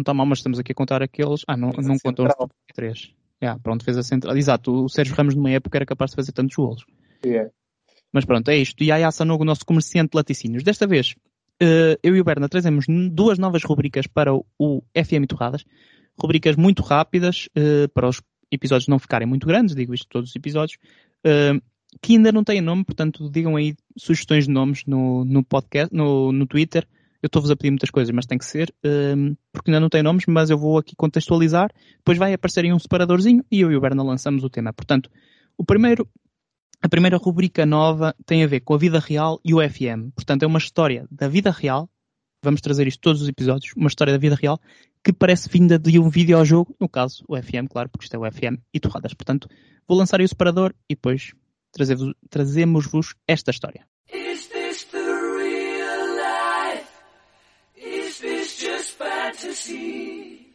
Não está mal, mas estamos aqui a contar aqueles. Ah, não, Defesa não contam os central. 33. Yeah, pronto, fez a central. Exato, o Sérgio Ramos numa época era capaz de fazer tantos golos. É. Mas pronto, é isto. Yaya Sanogo, o nosso comerciante de laticínios. Desta vez, eh, eu e o Berna trazemos duas novas rubricas para o, o FM Torradas. Rubricas muito rápidas, eh, para os episódios não ficarem muito grandes, digo isto todos os episódios, eh, que ainda não têm nome, portanto digam aí sugestões de nomes no, no podcast, no, no Twitter. Eu estou-vos a pedir muitas coisas, mas tem que ser, eh, porque ainda não tem nomes, mas eu vou aqui contextualizar. Depois vai aparecer em um separadorzinho e eu e o Berna lançamos o tema. Portanto, o primeiro a primeira rubrica nova tem a ver com a vida real e o FM. Portanto, é uma história da vida real. Vamos trazer isto todos os episódios. Uma história da vida real que parece vinda de um videojogo. No caso, o FM, claro, porque isto é o FM e torradas. Portanto, vou lançar aí o separador e depois trazemos-vos esta história. Just fantasy?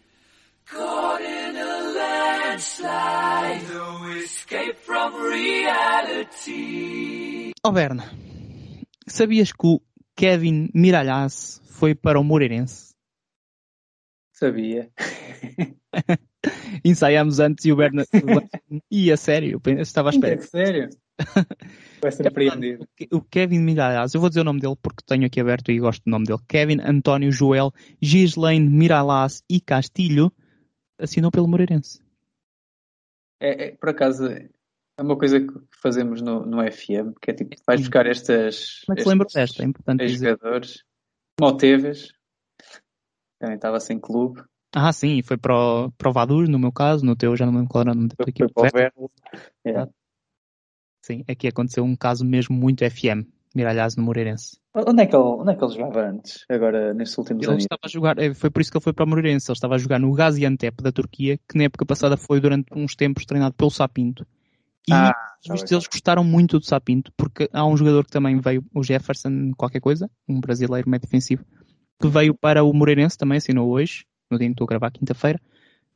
Caught in a landslide, no escape from reality. Ó Berna, sabias que o Kevin Miralhaz foi para o Moreirense? Sabia. Ensaiámos antes e o Berna... e a sério, eu estava à espera. É sério? Vai o Kevin Miralhaz, eu vou dizer o nome dele porque tenho aqui aberto e gosto do nome dele. Kevin António Joel Gislaine Miralhaz e Castilho assinou pelo Moreirense. É, é, por acaso, é uma coisa que fazemos no, no FM, que é tipo, vais buscar estas. Como é que se lembra desta? É importante dizer. jogadores. Como o Teves, também estava sem clube, Ah, sim, foi para o, para o Vaduz, no meu caso, no teu já não me lembro qual era o nome da tua foi equipe. para o Verlo. É. Sim, aqui aconteceu um caso mesmo muito FM, Miralhaz no Moreirense. Onde, é que ele, onde é que ele jogava antes, agora nestes últimos Ele anos? estava a jogar, eh, foi por isso que ele foi para o Moreirense, ele estava a jogar no Gaziantep da Turquia, que na época passada foi durante uns tempos treinado pelo Sapinto. E Ah, os tá vistos bem. eles gostaram muito do Sapinto, porque há um jogador que também veio, o Jefferson, qualquer coisa, um brasileiro meio defensivo, que veio para o Moreirense também, assinou hoje, no dia em que estou a gravar, quinta-feira,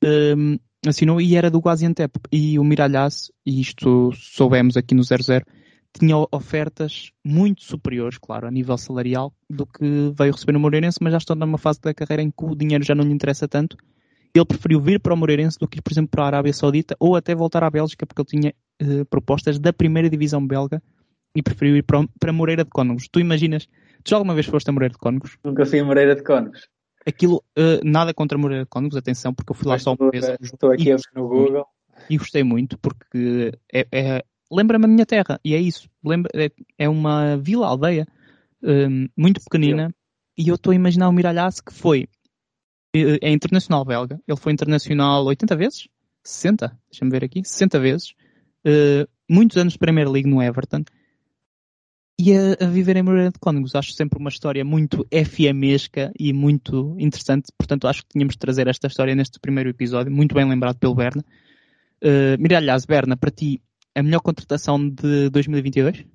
hum, assinou e era do Gaziantep. E o Miralhaz, e isto soubemos aqui no 00, tinha ofertas muito superiores, claro, a nível salarial, do que veio receber no Moreirense, mas já estão numa fase da carreira em que o dinheiro já não lhe interessa tanto. Ele preferiu vir para o Moreirense do que ir, por exemplo, para a Arábia Saudita ou até voltar à Bélgica, porque ele tinha eh, propostas da primeira divisão belga e preferiu ir para, para Moreira de Cónegos. Tu imaginas, tu já alguma vez foste a Moreira de Cónegos? Nunca fui a Moreira de Cónegos. Aquilo, eh, nada contra Moreira de atenção, porque eu fui lá Mas só uma vez. estou aqui a ver no Google. e gostei muito porque é, é- lembra-me a minha terra e é isso. Lembra, é, é uma vila, aldeia hum, muito pequenina e eu estou a imaginar o Miralhaz que foi eh, é internacional belga. Ele foi internacional 80 vezes? 60? Deixa-me ver aqui. 60 vezes. Eh, muitos anos de Premier League no Everton. E a, a viver em Moreira de Cónegos. Acho sempre uma história muito FMesca e muito interessante. Portanto, acho que tínhamos de trazer esta história neste primeiro episódio. Muito bem lembrado pelo Berna. Uh, Miralhaz, Berna, para ti, a melhor contratação de 2022?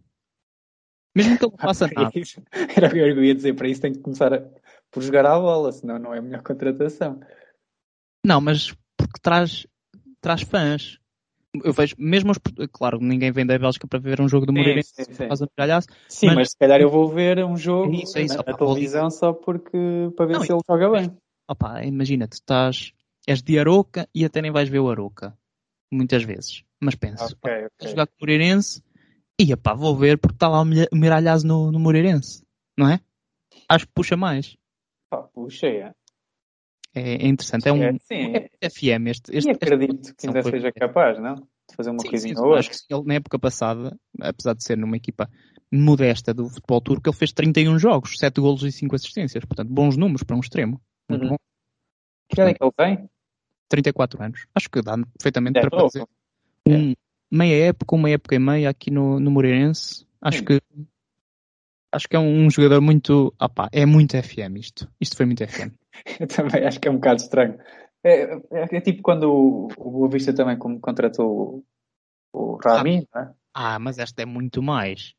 Mesmo que ele não faça nada. Era o que eu ia dizer, para isso tem que começar a- por jogar à bola, senão não é a melhor contratação. Não, mas porque traz, traz fãs. Eu vejo, mesmo os, claro, ninguém vem da Bélgica para ver um jogo do Sim, Moreirense sim, sim. Miralhaço. Sim, Mas- mas... se calhar eu vou ver um jogo É isso, é isso. na, na Opa, vou- televisão só porque para ver Não, se ele joga bem. Opa, imagina, tu estás, és de Aroca e até nem vais ver o Aroca. Muitas vezes. Mas penso, Ok, a ok. jogar com o Moreirense, e pá, vou ver porque está lá o Miralhazo no, no Moreirense. Não é? Acho que puxa mais. Pá, puxa, é. É, é interessante. É um É, sim, é FM. Este, E este, acredito que ainda seja capaz, não? De fazer uma Sim, coisinha sim, outra. acho que sim. ele na época passada, apesar de ser numa equipa modesta do futebol turco, ele fez 31 jogos, 7 golos e 5 assistências. Portanto, bons números para um extremo. Muito Uhum. bom. Que idade é que ele tem? 34 anos. Acho que dá perfeitamente É para fazer um, meia época, uma época e meia aqui no, no Moreirense. Acho Sim. que acho que é um jogador muito. Ah pá, é muito FM isto. Isto foi muito FM. Eu também acho que é um bocado estranho. É, é, é tipo quando o, o Boa Vista também como contratou o, o Rami, não é? Ah, mas esta é muito mais.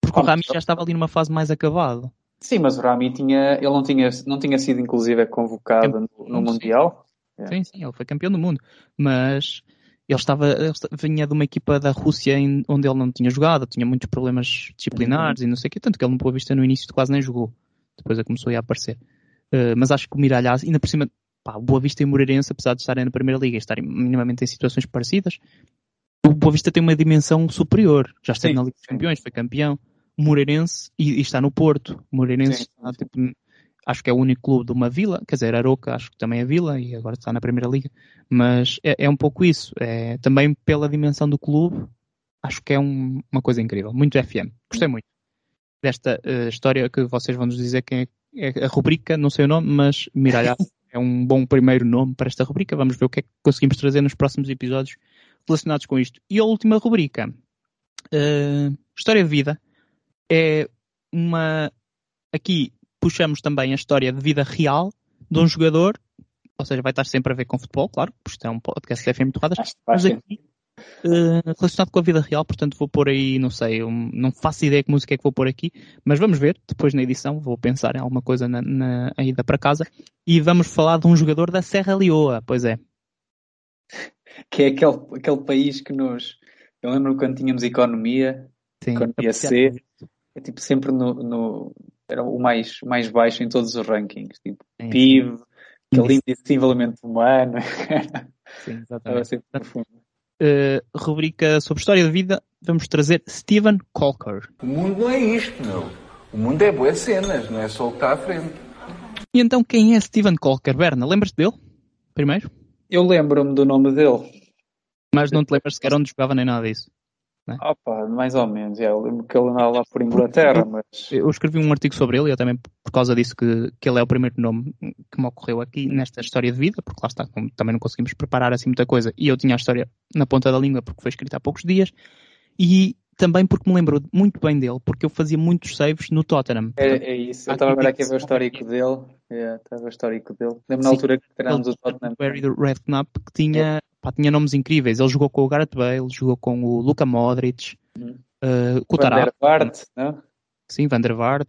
Porque o Ah, Rami já estava ali numa fase mais acabada. Sim, mas o Rami tinha, ele não tinha, não tinha sido inclusive convocado no, no Sim. Mundial. É. Sim, sim, ele foi campeão do mundo. Mas ele estava, ele vinha de uma equipa da Rússia em- onde ele não tinha jogado, tinha muitos problemas disciplinares e não sei o quê, tanto que ele no Boa Vista no início quase nem jogou. Depois é que começou a aparecer. Uh, mas acho que o Miralhaz, ainda por cima, pá, o Boa Vista e o Moreirense, apesar de estarem na Primeira Liga e estarem minimamente em situações parecidas, o Boa Vista tem uma dimensão superior. Já esteve Sim, na Liga dos. Campeões, foi campeão. O Moreirense, e, e está no Porto. O Moreirense Sim, está, tipo, acho que é o único clube de uma vila, quer dizer, Aroca acho que também é vila e agora está na Primeira Liga, mas é, é um pouco isso. É, também pela dimensão do clube, acho que é um- uma coisa incrível. Muito FM. Gostei muito desta eh, história que vocês vão nos dizer quem é, é a rubrica, não sei o nome, mas Miralhaz é um bom primeiro nome para esta rubrica. Vamos ver o que é que conseguimos trazer nos próximos episódios relacionados com isto. E a última rubrica, eh, História de Vida, é uma. Aqui puxamos também a história de vida real de um jogador, ou seja, vai estar sempre a ver com futebol, claro, porque isto é um podcast de FM Torradas, mas aqui eh, relacionado com a vida real, portanto vou pôr aí, não sei, um- não faço ideia que música é que vou pôr aqui, mas vamos ver, depois na edição, vou pensar em alguma coisa na, na a ida para casa, e vamos falar de um jogador da Serra Leoa, pois é. Que é aquele, aquele país que nos. Eu lembro quando tínhamos economia, Sim, Economia C. é tipo sempre no, no- era o mais, mais baixo em todos os rankings, tipo Sim, PIB, aquele Índice. de desenvolvimento humano, Sim, estava exatamente. Eh, rubrica sobre história de vida, vamos trazer Steven Colker. O mundo não é isto, meu. O mundo é boas cenas, não é só o que está à frente. E então quem é Steven Colker? Berna, lembras-te dele? Primeiro? Eu lembro-me do nome dele. Mas não te lembras sequer onde jogava nem nada disso. Opa, mais ou menos. é, eu lembro que ele andava lá por Inglaterra, mas. Eu escrevi um artigo sobre ele e eu também por causa disso que, que ele é o primeiro nome que me ocorreu aqui nesta história de vida, porque lá está, também não conseguimos preparar assim muita coisa. E eu tinha a história na ponta da língua porque foi escrita há poucos dias. E também porque me lembro muito bem dele, porque eu fazia muitos saves no Tottenham. É, Portanto, é isso. Eu estava agora aqui a ver o histórico dele. É, estava ver o histórico dele. Lembro na Sim. altura que treinámos o Tottenham. o Barry Redknapp que tinha, pá, tinha nomes incríveis. Ele jogou com o Gareth Bale, jogou com o Luka Modric, eh, com o Van der Vaart, não? sim, Van der Vaart.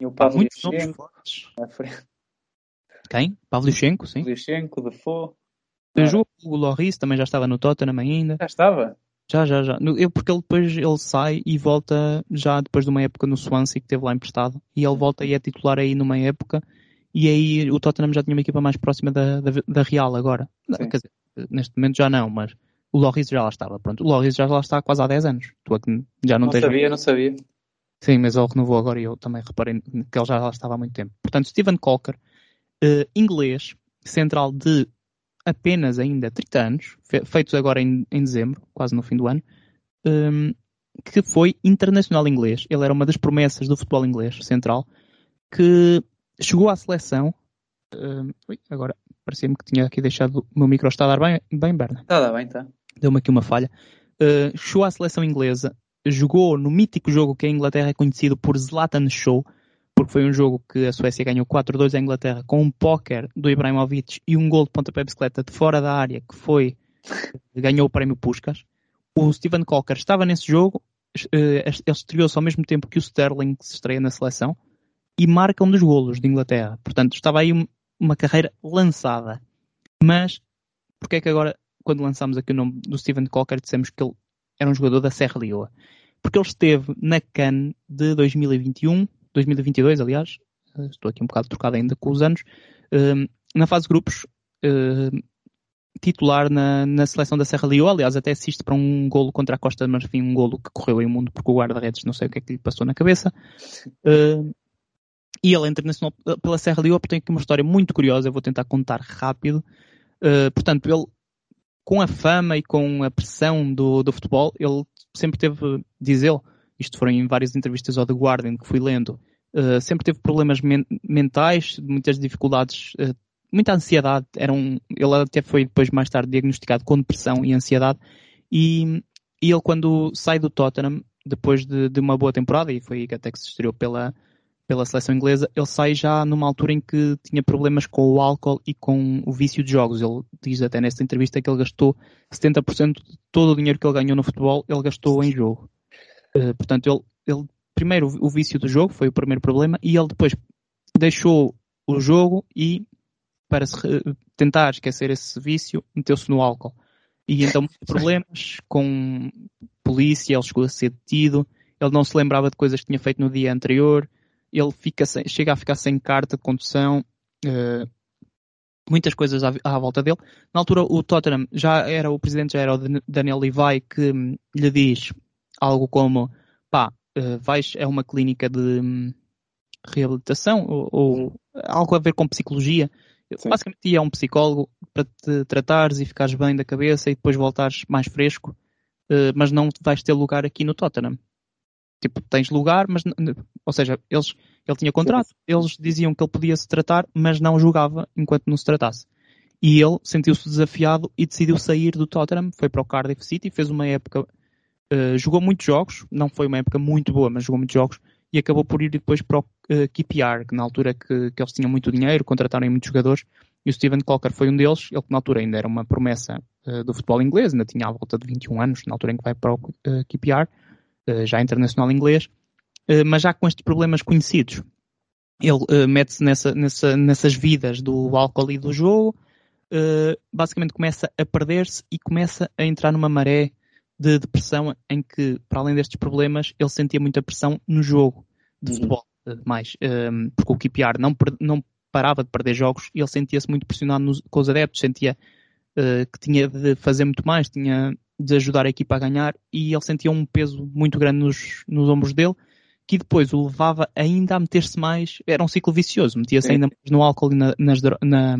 E o Pá, muitos nomes fortes. Quem? Pavlyuchenko, sim. Pavlyuchenko, Defoe. Eu jogou com o Loris, também já estava no Tottenham ainda. Já estava? Já, já, já. Eu, porque ele depois ele sai e volta já depois de uma época no Swansea que teve lá emprestado. E ele volta e é titular aí numa época. E aí o Tottenham já tinha uma equipa mais próxima da, da, da Real agora. Sim. Quer dizer, neste momento já não, mas o Loris já lá estava. Pronto, o Loris já lá está há quase há 10 anos. Tu é que já não, Não tens. sabia, não sabia. Sim, mas ele renovou agora e eu também reparei que ele já lá estava há muito tempo. Portanto, Steven Colker, eh, inglês, central de apenas ainda 30 anos, fe- feitos agora em, em dezembro, quase no fim do ano, hum, que foi internacional inglês. Ele era uma das promessas do futebol inglês, central, que chegou à seleção. hum, ui, agora parecia-me que tinha aqui deixado o meu micro está a dar bem, bem Berna Está tá bem, está. deu-me aqui uma falha. Uh, chegou à seleção inglesa, jogou no mítico jogo que a Inglaterra é conhecido por Zlatan Show, porque foi um jogo que a Suécia ganhou 4-2 à Inglaterra com um póquer do Ibrahimovic e um gol de pontapé bicicleta de fora da área que foi ganhou o prémio Puskas. O Steven Colker estava nesse jogo, uh, ele estreou-se ao mesmo tempo que o Sterling que se estreia na seleção e marca um dos golos de Inglaterra. Portanto, estava aí uma carreira lançada. Mas, porque é que agora quando lançámos aqui o nome do Steven Cocker, dissemos que ele era um jogador da Serra Leoa. Porque ele esteve na CAN de 2021, 2022, aliás, eh, estou aqui um bocado trocado ainda com os anos, eh, na fase de grupos, eh, titular na, na seleção da Serra Leoa, aliás, até assiste para um golo contra a Costa de Marfim, um golo que correu em mundo porque o guarda-redes não sei o que é que lhe passou na cabeça. Uh, e ele é internacional pela Serra Leoa, tem aqui uma história muito curiosa, eu vou tentar contar rápido. Uh, portanto, ele, com a fama e com a pressão do, do futebol, ele sempre teve, diz ele, isto foram em várias entrevistas ao The Guardian que fui lendo, uh, sempre teve problemas men mentais, muitas dificuldades uh, muita ansiedade. Era um, ele até foi depois mais tarde diagnosticado com depressão e ansiedade. E, e ele quando sai do Tottenham, depois de, de, uma boa temporada, e foi até que se estreou pela, pela seleção inglesa, ele sai já numa altura em que tinha problemas com o álcool e com o vício de jogos. Ele diz até nesta entrevista que ele gastou 70% de todo o dinheiro que ele ganhou no futebol, ele gastou em jogo. Uh, portanto, ele, ele primeiro o vício do jogo foi o primeiro problema e ele depois deixou o jogo e para tentar esquecer esse vício, meteu-se no álcool. E então, problemas com polícia, ele chegou a ser detido, ele não se lembrava de coisas que tinha feito no dia anterior, ele fica sem, chega a ficar sem carta de condução, uh, muitas coisas à, à, volta dele. Na altura, o Tottenham já era, o presidente já era o Daniel Levi, que hum, lhe diz algo como, pá, uh, vais, é uma clínica de um, reabilitação, ou, ou algo a ver com psicologia, Sim. Basicamente ia a um psicólogo para te tratares e ficares bem da cabeça e depois voltares mais fresco, uh, mas não vais ter lugar aqui no Tottenham. Tipo, tens lugar, mas ou seja, eles, ele tinha contrato, eles diziam que ele podia se tratar, mas não jogava enquanto não se tratasse. E ele sentiu-se desafiado e decidiu sair do Tottenham, foi para o Cardiff City, fez uma época, uh, jogou muitos jogos, não foi uma época muito boa, mas jogou muitos jogos, e acabou por ir depois para o uh, eh, KPR, que na altura que, que eles tinham muito dinheiro, contrataram muitos jogadores, e o Steven Cocker foi um deles, ele que na altura ainda era uma promessa uh, do futebol inglês, ainda tinha à volta de 21 anos, na altura em que vai para o uh, KPR, já internacional inglês, mas já com estes problemas conhecidos. Ele mete-se nessa, nessa, nessas vidas do álcool e do jogo, basicamente começa a perder-se e começa a entrar numa maré de depressão em que, para além destes problemas, ele sentia muita pressão no jogo de uhum. futebol. Eh, mais, porque o KPR não, não parava de perder jogos e ele sentia-se muito pressionado nos, com os adeptos, sentia uh, que tinha de fazer muito mais, tinha de ajudar a equipa a ganhar e ele sentia um peso muito grande nos, nos ombros dele que depois o levava ainda a meter-se mais, era um ciclo vicioso, metia-se ainda mais no álcool e na, nas, na,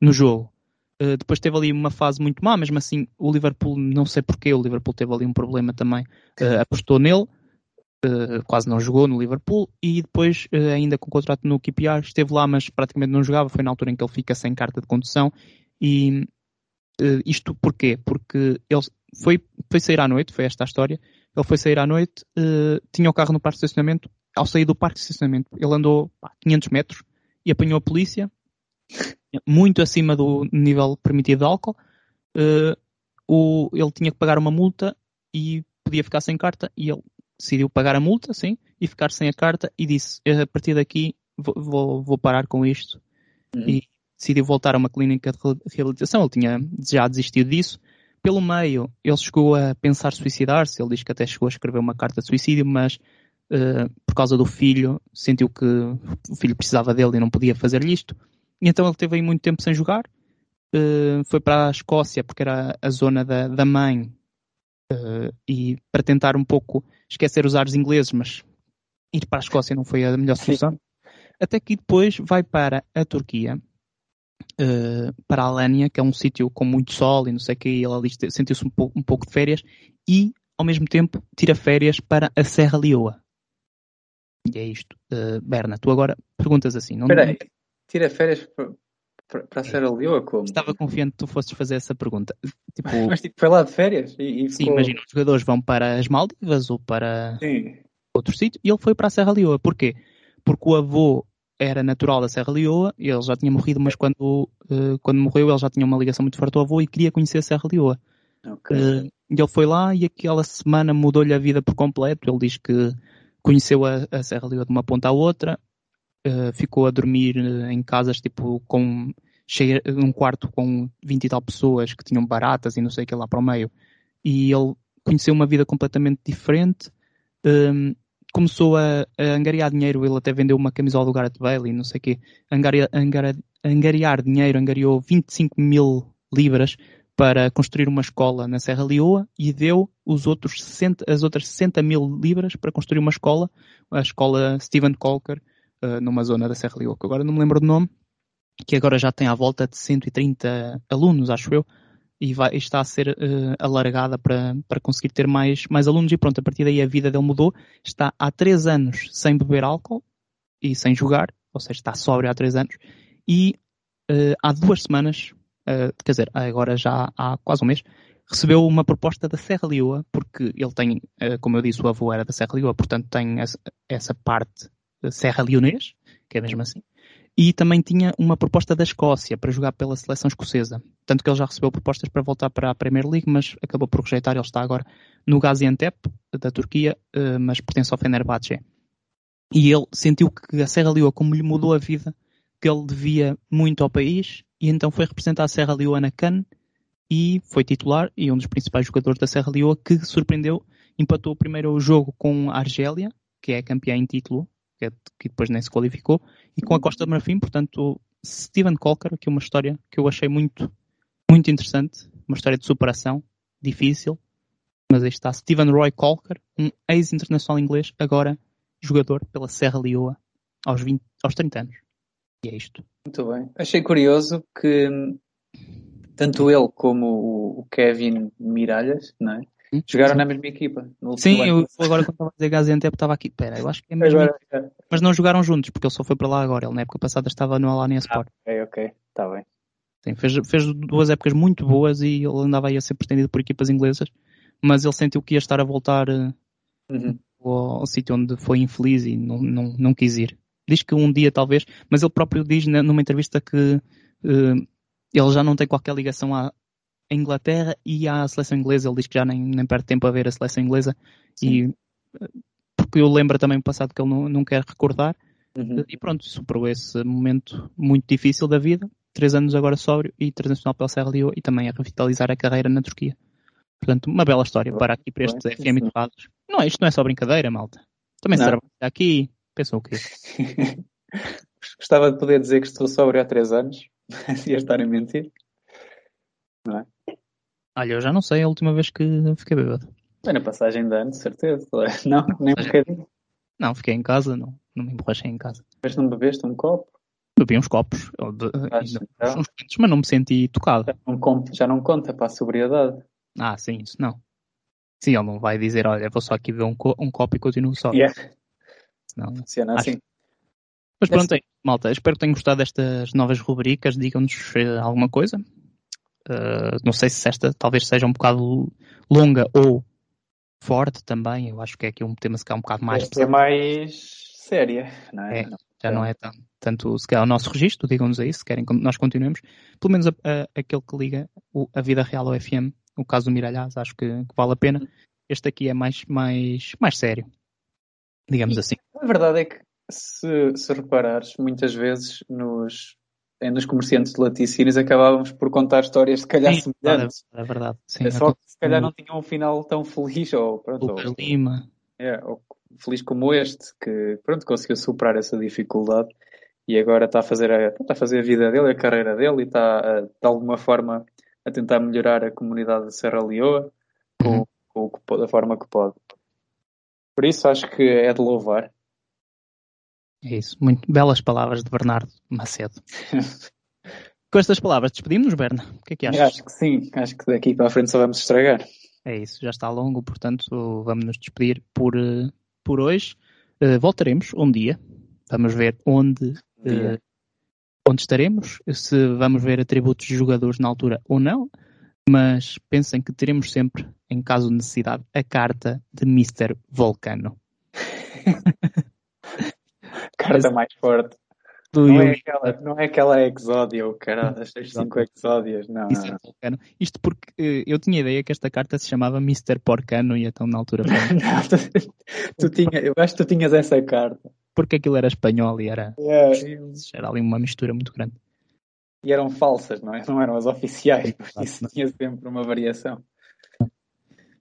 no jogo. Uh, depois teve ali uma fase muito má, mesmo assim o Liverpool, não sei porquê, o Liverpool teve ali um problema também, uh, apostou nele, uh, quase não jogou no Liverpool e depois ainda com o contrato no QPR esteve lá, mas praticamente não jogava, foi na altura em que ele fica sem carta de condução e isto porquê? Porque ele foi, foi sair à noite, foi esta a história, ele foi sair à noite, tinha o carro no parque de estacionamento, ao sair do parque de estacionamento ele andou pá, 500 metros e apanhou a polícia muito acima do nível permitido de álcool, uh, o, ele tinha que pagar uma multa e podia ficar sem carta e ele decidiu pagar a multa, sim, e ficar sem a carta e disse, a partir daqui vou, vou, vou parar com isto. Uhum. E decidiu voltar a uma clínica de reabilitação, ele tinha já desistido disso. Pelo meio, ele chegou a pensar suicidar-se, ele diz que até chegou a escrever uma carta de suicídio, mas uh, por causa do filho, sentiu que o filho precisava dele e não podia fazer-lhe isto. E então ele teve aí muito tempo sem jogar. Uh, foi para a Escócia, porque era a zona da, da mãe, uh, e para tentar um pouco esquecer os ares ingleses, mas ir para a Escócia não foi a melhor solução. Sim. Até que depois vai para a Turquia, uh, para a Alânia, que é um sítio com muito sol e não sei o que, e ele ali sentiu-se um, pouco, um pouco de férias, e ao mesmo tempo tira férias para a Serra Leoa. E é isto. Uh, Berna, tu agora perguntas assim. Não, Espera aí, tira férias para, a Serra Leoa como? Estava confiante que tu fosses fazer essa pergunta. Tipo, Mas tipo, foi lá de férias? E, e sim, ficou... imagina, os jogadores vão para as Maldivas ou para sim. outro sítio e ele foi para a Serra Leoa. Porquê? Porque o avô era natural da Serra Leoa e ele já tinha morrido, mas quando, uh, quando morreu ele já tinha uma ligação muito forte ao avô e queria conhecer a Serra Leoa. Okay. Uh, e ele foi lá e aquela semana mudou-lhe a vida por completo. Ele diz que conheceu a, a Serra Leoa de uma ponta à outra, uh, ficou a dormir eh, em casas tipo com num quarto com 20 e tal pessoas que tinham baratas e não sei o que lá para o meio. E ele conheceu uma vida completamente diferente. Um, começou a, a, angariar dinheiro, ele até vendeu uma camisola do Gareth Bale e não sei o quê. Angaria, angara, angariar dinheiro, angariou 25 mil libras para construir uma escola na Serra Leoa e deu os outros 60, as outras 60 mil libras para construir uma escola, a escola Stephen Colker, uh, numa zona da Serra Leoa, que agora não me lembro do nome, que agora já tem à volta de 130 alunos, acho eu, e vai, está a ser uh, alargada para, para conseguir ter mais, mais alunos. E pronto, a partir daí a vida dele mudou, está há 3 anos sem beber álcool e sem jogar, ou seja, está sóbrio há 3 anos, e uh, há duas semanas uh, quer dizer, agora já há quase um mês, recebeu uma proposta da Serra Leoa, porque ele tem, como eu disse, o avô era da Serra Leoa, portanto tem essa, essa parte Serra Leonês, que é mesmo assim, e também tinha uma proposta da Escócia para jogar pela seleção escocesa. Tanto que ele já recebeu propostas para voltar para a Premier League, mas acabou por rejeitar. Ele está agora no Gaziantep, da Turquia, uh, mas pertence ao Fenerbahçe. E ele sentiu que a Serra Leoa, como lhe mudou a vida, que ele devia muito ao país e então foi representar a Serra Leoa na Cannes e foi titular e um dos principais jogadores da Serra Leoa que surpreendeu, empatou o primeiro jogo com a Argélia, que é campeã em título, que, é, que depois nem se qualificou, e com a Costa Marfim, portanto, Steven Colker, que é uma história que eu achei muito, muito interessante, uma história de superação, difícil, mas aí está Steven Roy Colker, um ex-internacional inglês, agora jogador pela Serra Leoa, aos, 20, aos 30 anos. E é isto. Muito bem. Achei curioso que tanto ele como o Kevin Miralhas, não é? Hum? Jogaram na mesma equipa. Sim, eu agora quando estava a dizer Gaziantep estava aqui. Pera, eu acho que é mesmo. Mas não jogaram juntos, porque ele só foi para lá agora. Ele na época passada estava no Alania ah, Sport. Ah, ok, ok. Está bem. Sim, fez, fez duas épocas muito boas e ele andava aí a ser pretendido por equipas inglesas, mas ele sentiu que ia estar a voltar eh, uhum. ao, ao sítio onde foi infeliz e não, não, não quis ir. Diz que um dia talvez, mas ele próprio diz numa entrevista que uh, ele já não tem qualquer ligação à Inglaterra e à seleção inglesa. Ele diz que já nem, nem perde tempo a ver a seleção inglesa Sim. e porque eu lembro também o passado que ele não, não quer recordar. Uhum. E pronto, superou esse momento muito difícil da vida. Três anos agora sóbrio e internacional pela Serra Leoa e também a revitalizar a carreira na Turquia. Portanto, uma bela história para aqui para estes FM educados. Não, isto não é só brincadeira, malta. Também se trabalha aqui, Pensou o quê? Gostava de poder dizer que estou sóbrio há três anos. Ia estar a mentir. Não é? Olha, eu já não sei a última vez que fiquei bêbado. Foi na passagem de ano, de certeza. Não, nem um bocadinho. Não, fiquei em casa, não, não me emborrachei em casa. Mas não bebeste um copo? Bebi uns copos, então. uns mas não me senti tocado. Já não, conta, já não conta para a sobriedade. Ah, sim, isso não. Sim, ele não vai dizer, olha, vou só aqui ver um, co um copo e continuo só. Yeah. Não, Funciona acho... assim. Mas pronto, é, malta, espero que tenham gostado destas novas rubricas. Digam-nos eh, alguma coisa. Uh, não sei se esta talvez seja um bocado longa ou forte também. Eu acho que é aqui um tema se calhar um bocado mais. é mais séria, não é? é já não é tão, tanto se calhar o nosso registro, digam-nos aí, se querem que nós continuemos. Pelo menos a, a, aquele que liga o, a vida real ao FM, o caso do Miralhaz, acho que, que, vale a pena. Este aqui é mais, mais, mais sério digamos e assim. A verdade é que, se, se reparares, muitas vezes nos, nos comerciantes de laticínios acabávamos por contar histórias se calhar sim, semelhantes. É verdade, sim. É só que se calhar não tinham um final tão feliz ou, pronto, ou, Lima. É, feliz como este, que pronto, conseguiu superar essa dificuldade e agora está a fazer a, está a, fazer a vida dele, a carreira dele e está a, de alguma forma a tentar melhorar a comunidade de Serra Leoa com, uhum. com, da forma que pode. Por isso acho que é de louvar. É isso. Muito belas palavras de Bernardo Macedo. Com estas palavras despedimos-nos, Berna. O que é que achas? Acho que sim. Acho que daqui para a frente só vamos estragar. É isso. Já está longo, portanto vamos nos despedir por, eh, por hoje. Uh, voltaremos um dia. Vamos ver onde, uh, onde estaremos. Se vamos ver atributos de jogadores na altura ou não mas pensem que teremos sempre, em caso de necessidade, a carta de Mr. Volcano. carta mais forte. Não é, aquela, não é aquela exódio, cara, as 5 exódias, não, não, não. Isto porque uh, eu tinha ideia que esta carta se chamava Mr. Porcano e então na altura não, tu, tu tinha, eu acho que tu tinhas essa carta. Porque aquilo era espanhol e era, yeah. era ali uma mistura muito grande. e eram falsas, não é? Não eram as oficiais, por isso tinha sempre uma variação.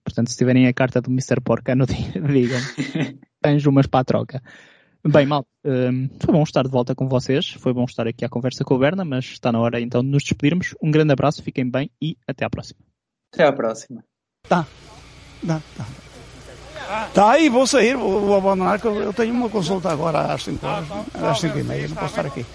Portanto, se tiverem a carta do Mr. Porcano, digam. Anjo umas para a troca. Bem, mal, hum, foi bom estar de volta com vocês. Foi bom estar aqui à conversa com o Berna, mas está na hora então de nos despedirmos. Um grande abraço, fiquem bem e até à próxima. Até à próxima. Tá. Tá, tá. Tá aí, vou sair, vou, vou abandonar, que eu, eu tenho uma consulta agora às 5 horas, às 5 e meia, não posso estar aqui.